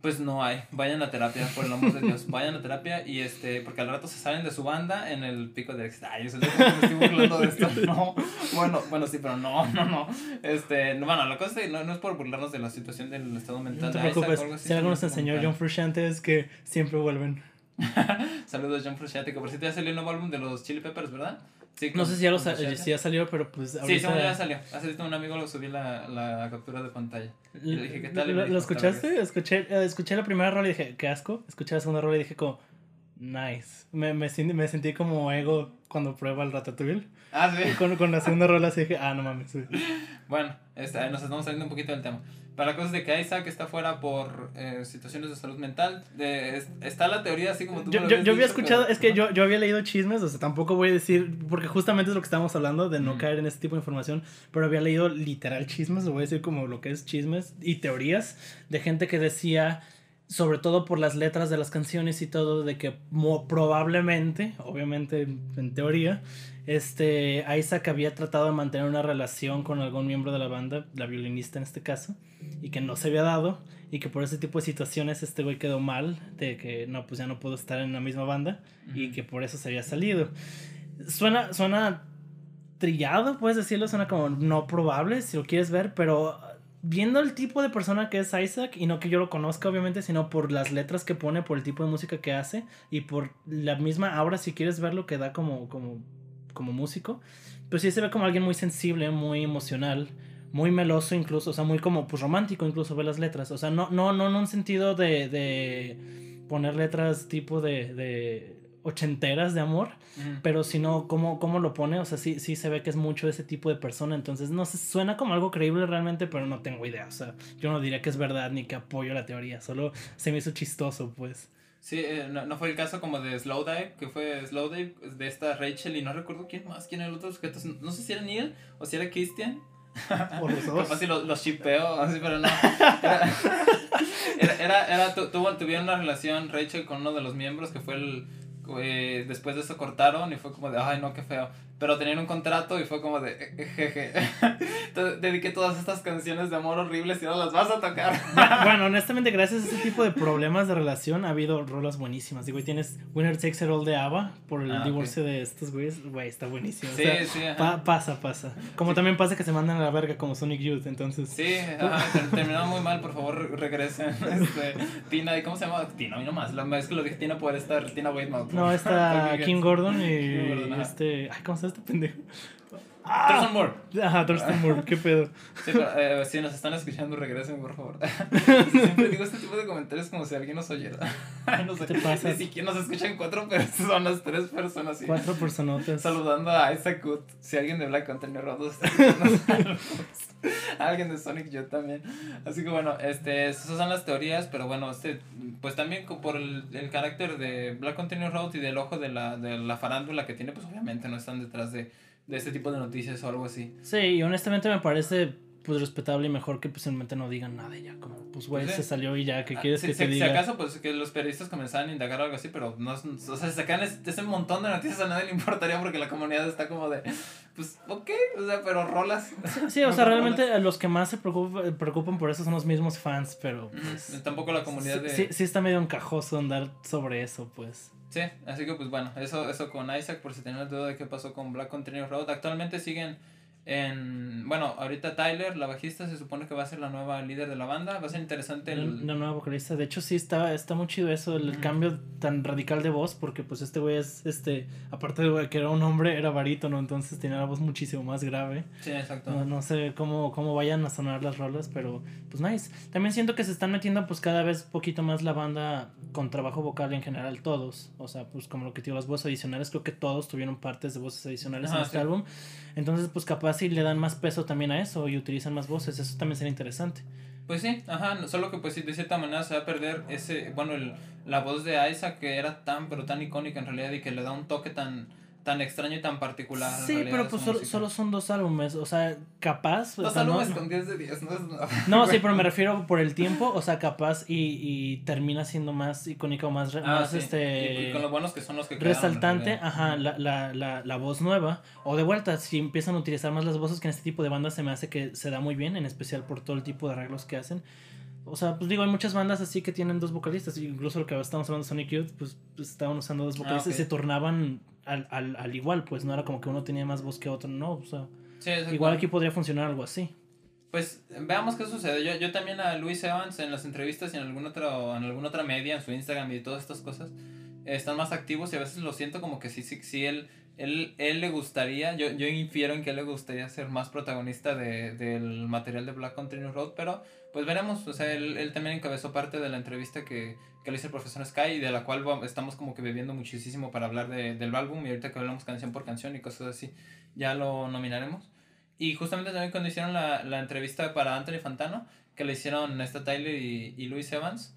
Pues no hay, vayan a terapia, por el amor de Dios, vayan a terapia y este, porque al rato se salen de su banda en el pico de éxito. Ay, yo me estoy burlando de esto, no, bueno, bueno, sí, pero no, no, no, este, no, bueno, la cosa es que no, no es por burlarnos de la situación del estado mental. No te preocupes, si algo nos enseñó John Frusciante es que siempre vuelven. Saludos John Frusciante, que por cierto ya salió el nuevo álbum de los Chili Peppers, ¿verdad? No sé si ya, lo si ya salió, pero pues ahorita... Sí, sí, ya salió. Hace un amigo lo subí la, la captura de pantalla. Y le dije, ¿qué tal? ¿Lo, escuchaste? Escuché, eh, escuché la primera rola y dije, qué asco. Escuché la segunda rola y dije como, nice. Me, me, me sentí como ego cuando prueba el Ratatouille. Ah, sí. con, con la segunda rola así dije, ah, no mames. Bueno, este, nos estamos saliendo un poquito del tema. Para la cosa de que Isaac está fuera por eh, situaciones de salud mental, de, está la teoría así como tú Yo, yo, yo había escuchado, es que yo, yo había leído chismes, o sea, tampoco voy a decir, porque justamente es lo que estamos hablando, de no caer en este tipo de información, pero había leído literal chismes, lo voy a decir como lo que es chismes y teorías de gente que decía sobre todo por las letras de las canciones y todo, de que probablemente, obviamente en teoría, este, Isaac había tratado de mantener una relación con algún miembro de la banda, la violinista en este caso, y que no se había dado, y que por ese tipo de situaciones este güey quedó mal, de que no, pues ya no puedo estar en la misma banda, y que por eso se había salido. Suena, suena trillado, puedes decirlo, suena como no probable, si lo quieres ver, pero viendo el tipo de persona que es Isaac, y no que yo lo conozca obviamente, sino por las letras que pone, por el tipo de música que hace, y por la misma aura, si quieres verlo, que da como, como como músico, pero sí se ve como alguien muy sensible, muy emocional, muy meloso incluso, o sea, muy como pues romántico incluso ve las letras, o sea, no, no, no en un sentido de, de poner letras tipo de, de ochenteras de amor, pero si no, ¿cómo, ¿cómo lo pone? O sea, sí, sí se ve que es mucho ese tipo de persona, entonces no sé, suena como algo creíble realmente, pero no tengo idea, o sea, yo no diría que es verdad ni que apoyo la teoría, solo se me hizo chistoso, pues. Sí, eh, no, fue el caso como de Slowdive, que fue Slowdive de esta Rachel y no recuerdo quién más, quién era el otro sujeto, no sé si era Neil o si era Christian. Por los dos. Capaz si los, los así, pero no. Era, era, era, tuvo, tuvieron una relación Rachel con uno de los miembros que fue el. Eh, después de eso cortaron y fue como de, ay no, qué feo pero tenían un contrato y fue como de, eh, eh, jeje, dediqué todas estas canciones de amor horribles y no las vas a tocar. bueno, honestamente, gracias a ese tipo de problemas de relación ha habido rolas buenísimas. Digo, y tienes Winner Takes It All de ABBA por el ah, divorcio de estos güeyes, güey, está buenísimo. Sí, sí. pasa, pasa. Como también pasa que se mandan a la verga como Sonic Youth, entonces. Sí, terminó muy mal, por favor, regresen. Este, Tina, ¿y cómo se llama? Tina, y nomás, la vez que lo dije Tina puede estar Tina Weidman. No, está Kim Gordon y este, ay, ¿cómo se este pendejo? ¡Ah! Moore. Ajá, Thurston Moore, qué pedo. Sí, pero, eh, si nos están escuchando, regresen, por favor. Siempre digo este tipo de comentarios como si alguien nos oyera. no sé, ¿Qué te pasa? Ni siquiera nos escuchan cuatro personas, tres personas. Cuatro personotas. Saludando a Isaac Wood. Si alguien de Black Container Road está alguien de Sonic yo también. Así que bueno, este, esas son las teorías, pero bueno, este, pues también por el, el carácter de Black Container Road y del ojo de la, de la farándula que tiene, pues obviamente no están detrás de de este tipo de noticias o algo así. Sí, y honestamente me parece pues respetable y mejor que pues simplemente no digan nada ya como pues güey pues se salió y ya que ah, quieres que se diga si acaso pues que los periodistas comenzaran a indagar algo así pero no o sea sacan ese, montón de noticias a nadie le importaría porque la comunidad está como de pues ok o sea pero rolas. Sí, o sea realmente los que más se preocupan, preocupan por eso son los mismos fans pero pues, tampoco la comunidad de sí, sí está medio encajoso andar sobre eso pues Sí, así que pues bueno, eso, eso con Isaac, por si tenían duda de qué pasó con Black Continuous Road. Actualmente siguen en, bueno, ahorita Tyler, la bajista, se supone que va a ser la nueva líder de la banda. Va a ser interesante el... La, nueva vocalista. De hecho, sí, está, está muy chido eso, el cambio tan radical de voz, porque pues este güey es, este, aparte de que era un hombre, era barítono, entonces tenía la voz muchísimo más grave. Sí, exacto. No, sé cómo, cómo vayan a sonar las rolas, pero pues nice. También siento que se están metiendo pues cada vez poquito más la banda con trabajo vocal en general, todos. O sea, pues como lo que digo, las voces adicionales, creo que todos tuvieron partes de voces adicionales en este álbum. Entonces, pues capaz si le dan más peso también a eso y utilizan más voces, eso también sería interesante. Pues sí, ajá, solo que pues de cierta manera se va a perder ese, bueno, el, la voz de Isaac que era tan, pero tan icónica en realidad y que le da un toque tan tan extraño y tan particular. Sí, pero pues solo, son dos álbumes, o sea, capaz. Dos álbumes con 10 de 10, no es No, sí, pero me refiero por el tiempo, o sea, capaz y, y termina siendo más icónico, más, ah, más este. Y, con lo buenos que son los que Resaltante, ajá, la, la, la, la voz nueva. O de vuelta, si empiezan a utilizar más las voces que en este tipo de bandas se me hace que se da muy bien, en especial por todo el tipo de arreglos que hacen. O sea, pues digo, hay muchas bandas así que tienen dos vocalistas. Incluso lo que estamos hablando de Sonic Youth, pues, pues estaban usando dos ah, vocalistas y se tornaban al, al, al, igual, pues no era como que uno tenía más voz que otro, no, o sea, igual aquí podría funcionar algo así. Pues veamos qué sucede. Yo, yo también a Luis Evans en las entrevistas y en alguna otra, en alguna otra media, en su Instagram y todas estas cosas, están más activos y a veces lo siento como que sí, sí, sí él, él, él le gustaría, yo, yo infiero en que él le gustaría ser más protagonista de, del material de Black Country Road, pero pues veremos, o sea, él, él también encabezó parte de la entrevista que, que le hizo el profesor Sky y de la cual estamos como que bebiendo muchísimo para hablar de, del álbum y ahorita que hablamos canción por canción y cosas así, ya lo nominaremos. Y justamente también cuando hicieron la, la entrevista para Anthony Fantano, que le hicieron esta Tyler y, y Luis Evans,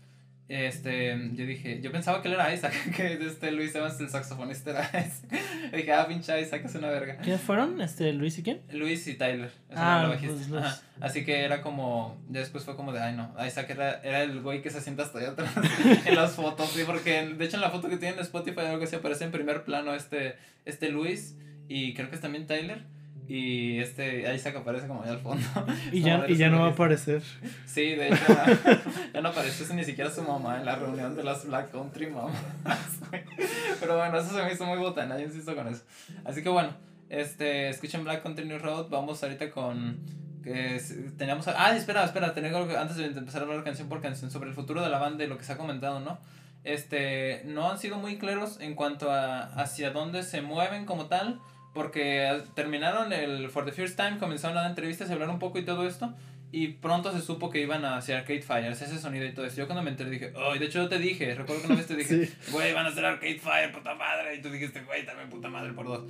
este, yo dije, yo pensaba que él era Isaac, que este Luis Evans, el saxofonista, era ese. dije, ah, pinche Isaac, es una verga. ¿Quiénes fueron? Este, ¿Luis y quién? Luis y Tyler. Ah, pues Así que era como, ya después fue como de, ay no, Isaac era, era el güey que se sienta hasta allá atrás en las fotos, sí, porque de hecho en la foto que tienen en Spotify algo así aparece en primer plano este, este Luis y creo que es también Tyler. Y este Isaac aparece como allá al fondo. Y ya, y ya no va a aparecer. Sí, de hecho, ya no aparece ni siquiera su mamá en la reunión de las Black Country Mamas. Pero bueno, eso se me hizo muy botana, yo insisto con eso. Así que bueno, este, escuchen Black Country New Road. Vamos ahorita con. Que teníamos. Ah, espera, espera, tenía algo antes de empezar a hablar canción por canción sobre el futuro de la banda y lo que se ha comentado, ¿no? Este, no han sido muy claros en cuanto a hacia dónde se mueven como tal porque terminaron el For the First Time, comenzaron la entrevista, se hablaron un poco y todo esto. Y pronto se supo que iban a hacer Arcade Fire, ese sonido y todo eso. Yo cuando me enteré dije, oh, de hecho yo te dije, recuerdo que una vez te dije, güey, van a hacer Arcade Fire, puta madre. Y tú dijiste, güey, también puta madre por dos.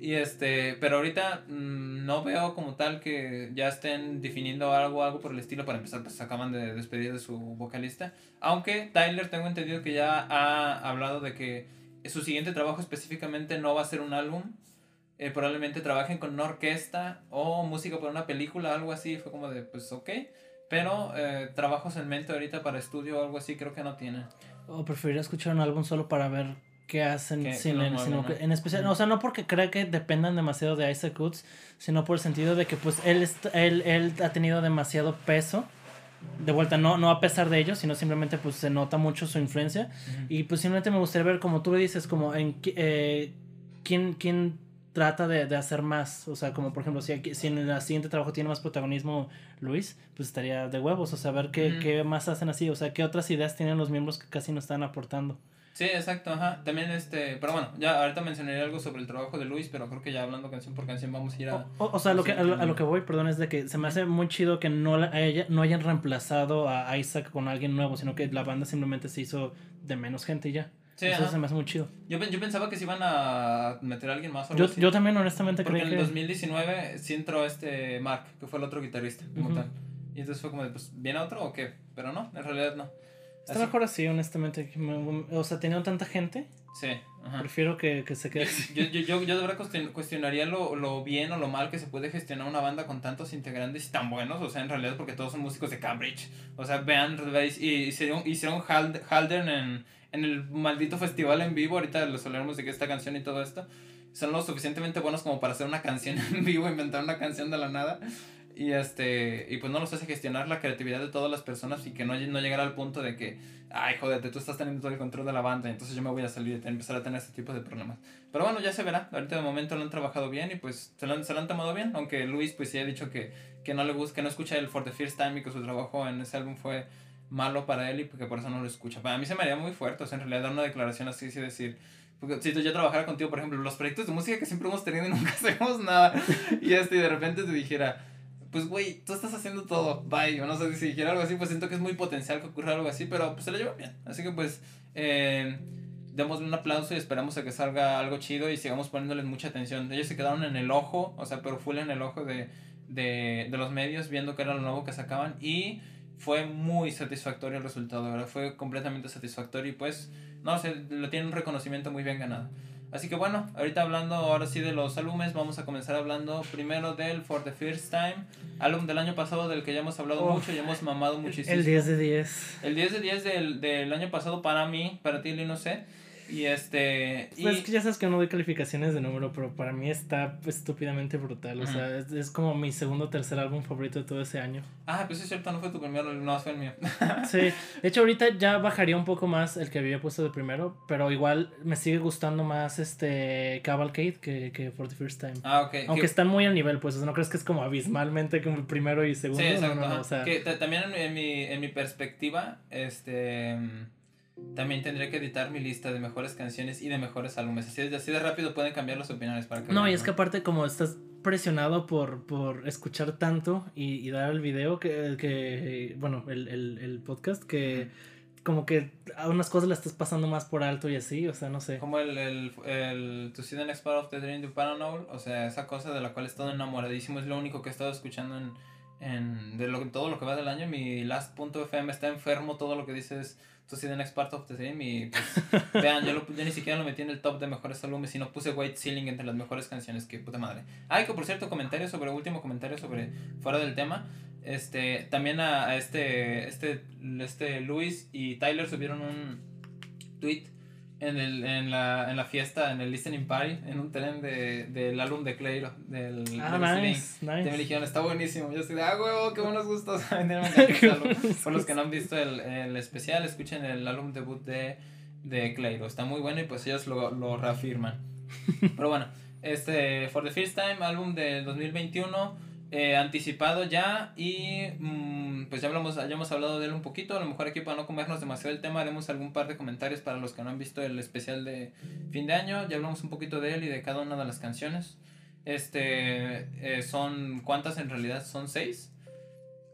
Y este, pero ahorita mm, no veo como tal que ya estén definiendo algo, algo por el estilo. Para empezar, pues acaban de despedir de su vocalista. Aunque Tyler tengo entendido que ya ha hablado de que su siguiente trabajo específicamente no va a ser un álbum. Eh, probablemente trabajen con una orquesta o música para una película, algo así. Fue como de, pues ok. Pero eh, trabajos en mente ahorita para estudio o algo así creo que no tienen. O preferiría escuchar un álbum solo para ver qué hacen sin sino que en especial, o sea, no porque crea que dependan demasiado de Isaac Woods, sino por el sentido de que pues él, él, él ha tenido demasiado peso de vuelta, no, no a pesar de ello, sino simplemente pues se nota mucho su influencia. Y pues simplemente me gustaría ver, como tú dices, como en eh, quién, quién trata de, de, hacer más. O sea, como por ejemplo, si, si en el siguiente trabajo tiene más protagonismo Luis, pues estaría de huevos. O sea, ver qué, qué más hacen así. O sea, qué otras ideas tienen los miembros que casi no están aportando. Sí, exacto, ajá. También este, pero bueno, ya ahorita mencionaré algo sobre el trabajo de Luis, pero creo que ya hablando canción por canción vamos a ir a... O, sea, lo que, a, lo, que voy, perdón, es de que se me hace muy chido que no, haya, no hayan reemplazado a Isaac con alguien nuevo, sino que la banda simplemente se hizo de menos gente y ya. Sí, Eso se me hace muy chido. Yo, yo pensaba que se iban a meter a alguien más. yo, yo también honestamente Porque en el 2019 sí entró este Mark, que fue el otro guitarrista, como tal. Y entonces fue como de, pues, ¿viene otro o qué? Pero no, en realidad no. Está mejor así, honestamente. O sea, teniendo tanta gente. Sí. Prefiero que, que, se quede Yo, yo, yo, yo de verdad cuestionaría lo, lo, bien o lo mal que se puede gestionar una banda con tantos integrantes y tan buenos. O sea, en realidad, porque todos son músicos de Cambridge. O sea, vean, y hicieron, hicieron Halden en, en el maldito festival en vivo. Ahorita les hablaremos de que esta canción y todo esto. Son lo suficientemente buenos como para hacer una canción en vivo, inventar una canción de la nada. Y este, y pues no los hace gestionar la creatividad de todas las personas y que no, no llegar al punto de que, ay, jodete, tú estás teniendo todo el control de la banda, entonces yo me voy a salir y empezar a tener este tipo de problemas. Pero bueno, ya se verá, ahorita de momento lo han trabajado bien y pues se lo han, se lo han tomado bien, aunque Luis pues sí ha dicho que, que no le gusta, que no escucha el For the First Time y que su trabajo en ese álbum fue malo para él y que por eso no lo escucha. Para mí se me haría muy fuerte, o sea, en realidad dar una declaración así, sí decir, porque si yo trabajara contigo, por ejemplo, los proyectos de música que siempre hemos tenido y nunca hacemos nada, y este, y de repente te dijera, pues, güey, tú estás haciendo todo, bye. O no sé si dijera algo así, pues siento que es muy potencial que ocurra algo así, pero pues se lo lleva bien. Así que pues, eh, démosle un aplauso y esperamos a que salga algo chido y sigamos poniéndoles mucha atención. Ellos se quedaron en el ojo, o sea, pero full en el ojo de, de, de los medios, viendo que era lo nuevo que sacaban y fue muy satisfactorio el resultado, ¿verdad? Fue completamente satisfactorio y pues, no sé, lo tiene un reconocimiento muy bien ganado. Así que bueno, ahorita hablando ahora sí de los álbumes, vamos a comenzar hablando primero del For the First Time, álbum del año pasado del que ya hemos hablado mucho y hemos mamado muchísimo. El 10 de 10. El 10 de 10 del, del año pasado para mí, para ti, no sé. Y este. Pues es que ya sabes que no doy calificaciones de número, pero para mí está estúpidamente brutal. O sea, es, como mi segundo o tercer álbum favorito de todo ese año. Ah, pues es cierto, no fue tu primero, no fue el mío. sí, de hecho, ahorita ya bajaría un poco más el que había puesto de primero, pero igual me sigue gustando más este Cavalcade que, que For the First Time. Ah, ok. Aunque están muy al nivel, pues, ¿no crees que es como abismalmente como el primero y segundo? Sí, exacto. o sea... que también en, en, mi, en mi perspectiva, este. También tendría que editar mi lista de mejores canciones y de mejores álbumes. Así de, así de rápido pueden cambiar las opiniones para que No, y es que aparte como estás presionado por, por escuchar tanto y, y dar el video que, que bueno, el, el, el podcast que como que a unas cosas las estás pasando más por alto y así, o sea, no sé. Como el, el, el To See the Next Part of the Dream to Paranormal, o sea, esa cosa de la cual he estado enamoradísimo es lo único que he estado escuchando en, en de lo, todo lo que va del año. Mi last.fm está enfermo, todo lo que dices esto sí de Next Part of the Dream y pues vean, yo, lo, yo, ni siquiera lo metí en el top de mejores álbumes y no puse White Ceiling entre las mejores canciones, que puta madre. Ay, que por cierto, comentario sobre, último comentario sobre, fuera del tema, este, también a, a este, este, este Luis y Tyler subieron un tweet en, el, en, la, en la fiesta, en el listening party, en un tren de, del álbum de Cleiro, del, ah, nice, nice. me dijeron, está buenísimo. Yo estoy de, ah, huevo, qué buenos gustos. Por los que no han visto el, el especial, escuchen el álbum debut de, de Cleiro. Está muy bueno y pues ellos lo, lo reafirman. Pero bueno, este, For the First Time, álbum del 2021 eh, anticipado ya y mm, pues ya, hablamos, ya hemos hablado de él un poquito, a lo mejor aquí para no comernos demasiado el tema haremos algún par de comentarios para los que no han visto el especial de fin de año, ya hablamos un poquito de él y de cada una de las canciones. Este, eh, son, ¿cuántas en realidad? Son seis.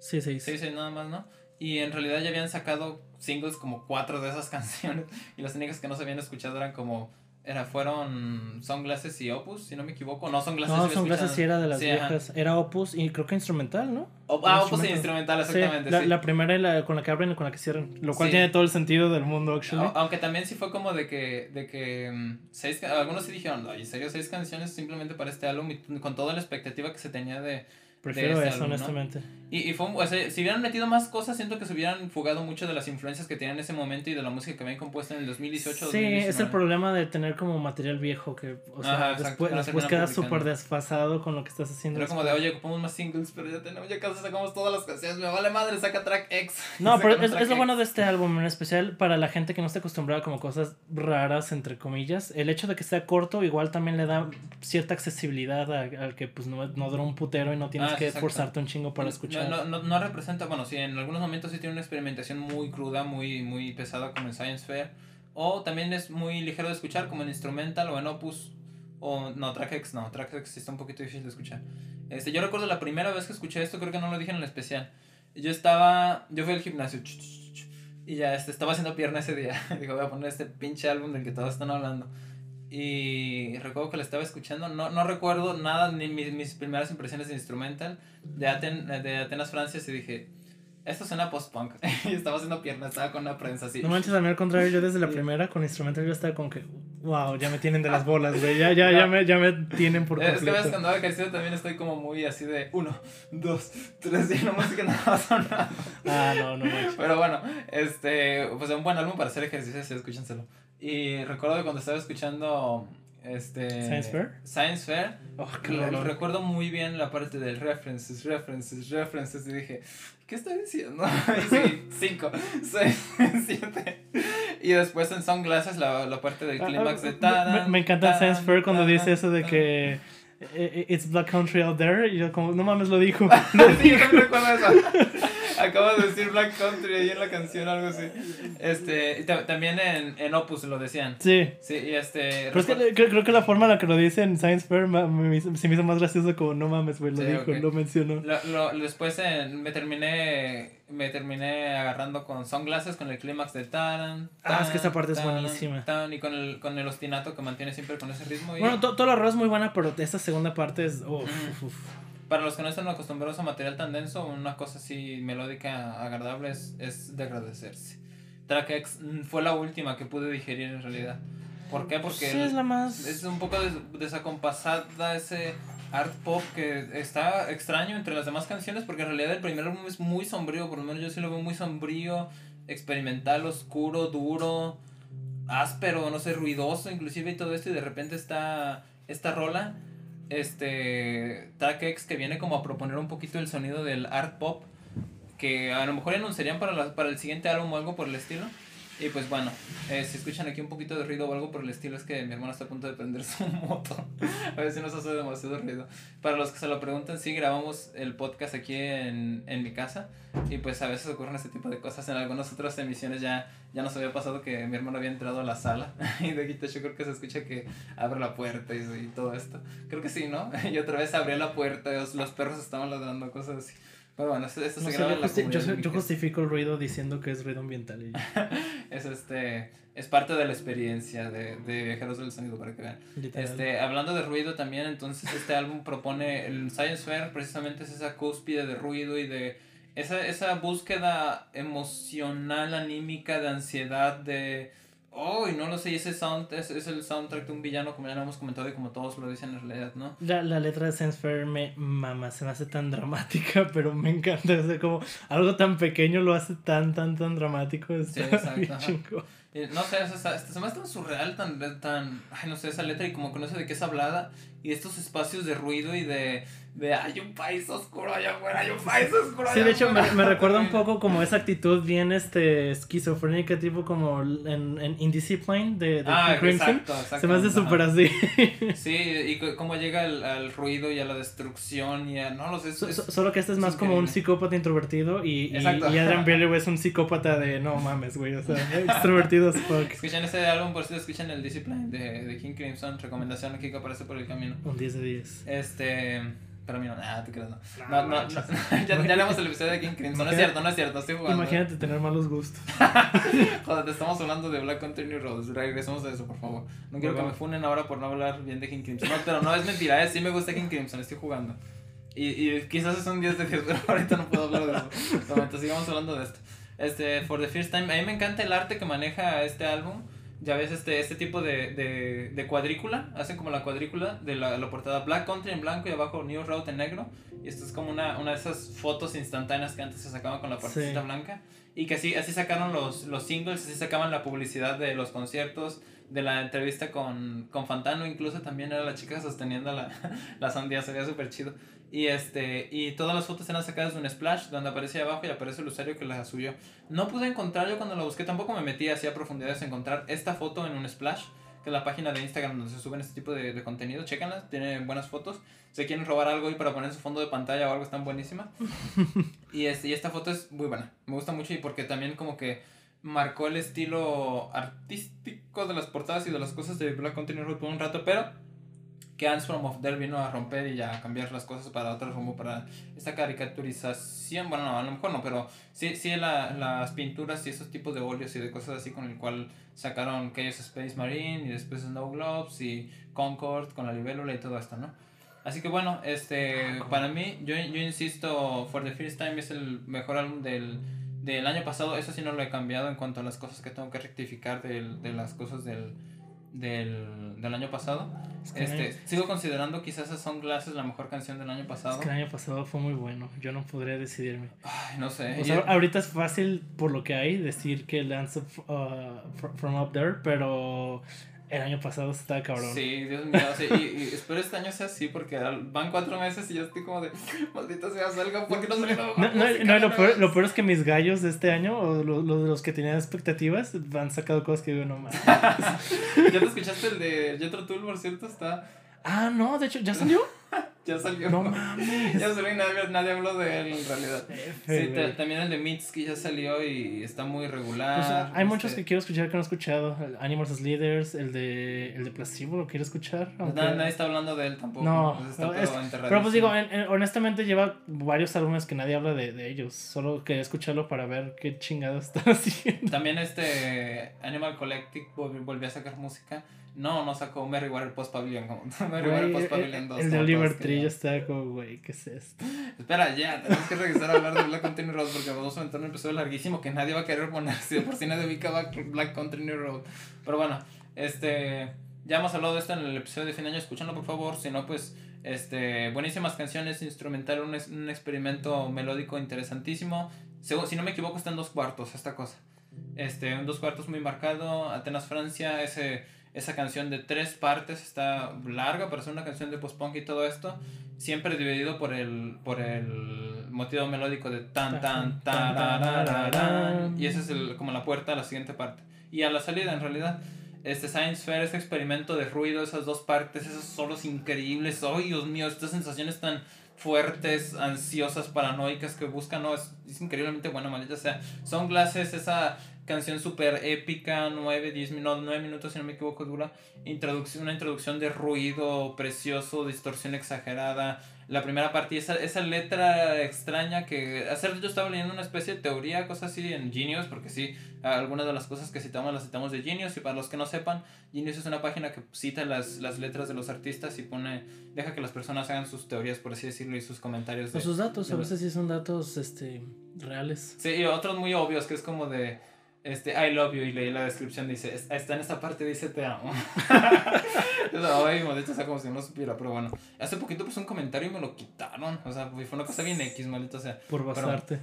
Sí, seis. Sí, sí, nada más, ¿no? Y en realidad ya habían sacado singles como cuatro de esas canciones. Y las únicas que no se habían escuchado eran como. Era, fueron Sunglasses y Opus, si no me equivoco. No, Sunglasses No, Sunglasses sí era de las Sí, ajá. viejas. Era Opus y creo que instrumental, ¿no? Ah, Opus y Instrumental. Sí, exactamente. la, sí. la primera y la con la que abren y con la que cierran. Lo cual tiene todo el sentido del mundo, actually. Aunque también sí fue como de que, de que mm, seis, algunos sí dijeron, "Ay, en serio, seis canciones simplemente para este álbum y con toda la expectativa que se tenía de... Prefiero este eso, álbum, ¿no? Y, y fue, o sea, si hubieran metido más cosas, siento que se hubieran fugado mucho de las influencias que tenían en ese momento y de la música que habían compuesto en el 2018 Sí, 2019. es el problema de tener como material viejo que, o sea, Ajá, después, después terminan queda publicando. súper desfasado con lo que estás haciendo. Era como de, oye, ocupamos más singles, pero ya tenemos, ya casi sacamos todas las canciones, me vale madre, saca track X. No, pero es, es lo bueno de este álbum, en especial para la gente que no está acostumbrada como cosas raras, entre comillas. El hecho de que sea corto igual también le da cierta accesibilidad a- al que pues no, no dura un putero y no tienes Ah, que esforzarte un chingo para No- No, no, no representa, bueno, sí, en algunos momentos sí tiene una experimentación muy cruda, muy, muy pesada como en Science Fair. O también es muy ligero de escuchar como en Instrumental o en Opus. O no, Track X no, Track X sí está un poquito difícil de escuchar. Este, yo recuerdo la primera vez que escuché esto, creo que no lo dije en el especial. Yo estaba, yo fui al gimnasio y ya este, estaba haciendo pierna ese día. Digo, voy a poner este pinche álbum del que todos están hablando. Y recuerdo que lo estaba escuchando. No, no recuerdo nada, ni mis, mis primeras impresiones de Instrumental de, Aten- de Atenas, Francia. Y dije, esto suena post-punk. y estaba haciendo pierna, estaba con una prensa así. No manches, a mí al contrario, yo desde la primera con instrumental yo estaba como que, wow, ya me tienen de las bolas, güey, ya, ya, ya, me, ya me tienen por Eh, Es que ves completo. cuando hago ejercicio también estoy como muy así de uno, dos, tres, y la música no va sonando. Ah, no, no manches. Pero bueno, este, pues es un buen álbum para hacer ejercicio, sí, escúchenselo. Y recuerdo que cuando estaba escuchando este ¿Science Fair? Science Fair, Oh, qué lo, lo recuerdo muy bien la parte del references, references, references y dije, ¿qué está diciendo? Y sí, cinco, seis, siete. Y después en Sunglasses la, la parte del Ah, clímax de ah, taran, me, me encanta taran, Science Fair cuando dice eso de que eh, eh, It's Black Country out there. Y yo, como, no mames, lo dijo. sí, yo me recuerdo eso. Acabo de decir Black Country ahí en la canción, algo así. Este, también en, en Opus lo decían. Sí. Sí, y este. Pero es que creo, creo que la forma en la que lo dice en Science Fair me, hizo- se me hizo más gracioso como, no mames, güey, lo Sí, dijo, lo mencionó. Lo, lo- después en- me terminé me terminé agarrando con Sunglasses con el clímax de Taran. Ah, es que esa parte es buenísima. taran, y con el, con el ostinato que mantiene siempre con ese ritmo. y- Bueno, to- toda la rola es muy buena, pero esta segunda parte es... uf, Mm. uf, uf. Para los que no están acostumbrados a material tan denso, una cosa así melódica agradable es, es de agradecerse. Track X fue la última que pude digerir en realidad. ¿Por qué? Porque Sí, es la más... es un poco des- desacompasada ese art pop que está extraño entre las demás canciones porque en realidad el primer álbum es muy sombrío, por lo menos yo sí lo veo muy sombrío, experimental, oscuro, duro, áspero, no sé, ruidoso inclusive y todo esto y de repente está esta rola, este Track X que viene como a proponer un poquito el sonido del art pop que a lo mejor anunciarían para, la- para el siguiente álbum o algo por el estilo. Y pues bueno, eh, si escuchan aquí un poquito de ruido o algo por el estilo es que mi hermano está a punto de prender su moto. a si nos hace demasiado ruido. Para los que se lo preguntan, sí grabamos el podcast aquí en, en mi casa. Y pues a veces ocurren este tipo de cosas. En algunas otras emisiones ya, ya nos había pasado que mi hermano había entrado a la sala. y de aquí yo creo que se escucha que abre la puerta y, y todo esto. Creo que sí, ¿no? y otra vez abrió la puerta los, los perros estaban ladrando, cosas así. Pero bueno, esto, esto No se graba en la justi- yo- justifico el ruido diciendo que es ruido ambiental. y es este es parte de la experiencia de, de viajeros del sonido para que vean literal. este hablando de ruido también entonces este álbum propone el Science Fair precisamente es esa cúspide de ruido y de esa, esa búsqueda emocional anímica de ansiedad de oh y no lo sé ese sound es, es el soundtrack de un villano como ya lo hemos comentado y como todos lo dicen en realidad no La, la letra de Sense Fair me mama, se me hace tan dramática, pero me encanta. O sea, como algo tan pequeño lo hace tan, tan, tan dramático. Está exacto. Y no sé, se me hace tan surreal, tan, tan, ay, no sé, esa letra y como con eso de que es hablada y estos espacios de ruido y de, de hay un país oscuro allá afuera, hay un país oscuro Sí, allá de hecho me, afuera". me recuerda un poco como esa actitud bien este esquizofrénica, tipo como en, en Indiscipline de, de Ah, King Crimson. exacto, exacto. Se me hace súper así. Sí, y cómo llega al, al ruido y a la destrucción y a, no lo sé, es- So- es- so- Solo que este es es más como un psicópata introvertido y, y, y Adrian Bailey es un psicópata de no mames, güey. O sea, extrovertido as fuck. Escuchan ese álbum, por si escuchan el Discipline de, de King Crimson, recomendación aquí que aparece por el camino. Un 10 de 10. Este, Pero a mí no, nada, te creas, no. No, no, no, ya, ya leemos el episodio de King Crimson. No es cierto, no es cierto, estoy jugando. Imagínate tener malos gustos. Joder, te estamos hablando de Black Country New Roads. Regresemos a eso, por favor. No quiero que me funen ahora por no hablar bien de King Crimson. No, pero no es mentira, ¿eh? sí me gusta King Crimson, estoy jugando. Y, y quizás es un 10 de 10, pero ahorita no puedo hablar de eso. Entonces sigamos hablando de esto. Este, For the First Time, a mí me encanta el arte que maneja este álbum. Ya ves este, este tipo de, de, de cuadrícula, hacen como la cuadrícula de la, la, portada Black Country en blanco y abajo New Road en negro. Y esto es como una, una de esas fotos instantáneas que antes se sacaban con la partecita Sí. blanca. Y que así, así sacaron los, los singles, así sacaban la publicidad de los conciertos, de la entrevista con, con Fantano, incluso también era la chica sosteniendo la, la sandía, se veía súper chido. Y, este, y todas las fotos eran sacadas de un splash donde aparece abajo y aparece el usuario que la subió. No pude encontrar, yo cuando la busqué tampoco me metí así a profundidades a encontrar esta foto en un splash, que es la página de Instagram donde se suben este tipo de, de contenido. Chécanla, tiene buenas fotos. Si quieren robar algo y para poner su fondo de pantalla o algo, están buenísimas. y, este, y esta foto es muy buena, me gusta mucho y porque también como que marcó el estilo artístico de las portadas y de las cosas de Black Country Road por un rato, pero que from of There vino a romper y a cambiar las cosas para otro rumbo, para esta caricaturización, bueno, no, a lo mejor no, pero sí, sí la, las pinturas y esos tipos de óleos y de cosas así con el cual sacaron Chaos Space Marine y después Snow Globes y Concord con la libélula y todo esto, ¿no? Así que bueno, este, para mí, yo, yo insisto, For the First Time es el mejor álbum del, del año pasado, eso sí no lo he cambiado en cuanto a las cosas que tengo que rectificar del, de las cosas del, del, del año pasado. Es que Este, año- sigo considerando quizás a Sunglasses la mejor canción del año es pasado. que el año pasado fue muy bueno. Yo no podría decidirme. Ay, no sé. O y- sea, ahorita es fácil, por lo que hay, decir que Lance uh, fr- From Up There, pero el año pasado estaba cabrón. Sí, Dios mío, sí, y, y espero este año sea así porque van cuatro meses y yo estoy como de, maldita sea, salga, ¿por qué no salió No, no, no, lo, peor, lo peor es que mis gallos de este año, o lo- lo- los, que tenían expectativas, han sacado cosas que digo, no más. ¿Ya te escuchaste el de Jetro Tool, por cierto? Está, Ah, no, de hecho, ¿ya salió? ya salió. No mames. Ya salió y nadie, nadie habló de él en realidad. Sí, también el de Mitski ya salió y está muy regular. Sea, hay muchos este, que quiero escuchar que no he escuchado. El Animals as Leaders, el de, el de Placebo, lo quiero escuchar. aunque- nadie está hablando de él tampoco. No, pues está es-. Pero pues digo, en- en- honestamente lleva varios álbumes que nadie habla de, de ellos. Solo quería escucharlo para ver qué chingados están haciendo. También este Animal Collective vol- volvió a sacar música. No, no sacó Merry Water Post Pavilion. Como, Merry Water Güey, Post Pavilion 2. el de Oliver Tree ya está como, güey, ¿qué es esto? Espera, ya, tenemos que regresar a hablar de Black Country Road porque vamos a entrar en un episodio larguísimo que nadie va a querer poner. Si de por si nadie ubica Black- Black Country New Road. Pero bueno, este. Ya hemos hablado de esto en el episodio de fin de año. Escúchanlo por favor. Si no, pues. Este, buenísimas canciones, instrumental, un, es- un experimento melódico interesantísimo. Segu- Si no me equivoco, está en dos cuartos esta cosa. Este, en dos cuartos muy marcado. Atenas, Francia, ese, esa canción de tres partes está larga para ser una canción de post-punk y todo esto. Siempre dividido por el, por el motivo melódico de tan, tan, tararararán. Y esa es el, como la puerta a la siguiente parte. Y a la salida, en realidad. Este Science Fair, este experimento de ruido, esas dos partes, esos solos increíbles. ¡Ay, Dios mío! Estas sensaciones tan fuertes, ansiosas, paranoicas que buscan, no, es, es increíblemente buena, maldita sea. Sunglasses, esa canción súper épica, 9, 10 minutos, 9 minutos si no me equivoco dura, introducción, una introducción de ruido precioso, distorsión exagerada, la primera parte esa, esa letra extraña que hacer yo estaba leyendo una especie de teoría, cosas así en Genius, porque sí, algunas de las cosas que citamos las citamos de Genius y para los que no sepan, Genius es una página que cita las, las letras de los artistas y pone, deja que las personas hagan sus teorías, por así decirlo, y sus comentarios. O de- sus datos, a veces sí son datos este, reales. Sí, y otros muy obvios, que es como de, este, I love you, y leí la descripción, dice, "Es- está en esta parte, dice, te amo. Ay, maldito, o sea, como si no supiera, pero bueno. Hace poquito puse un comentario y me lo quitaron, o sea, fue una cosa bien X, maldito, o sea. Por basarte.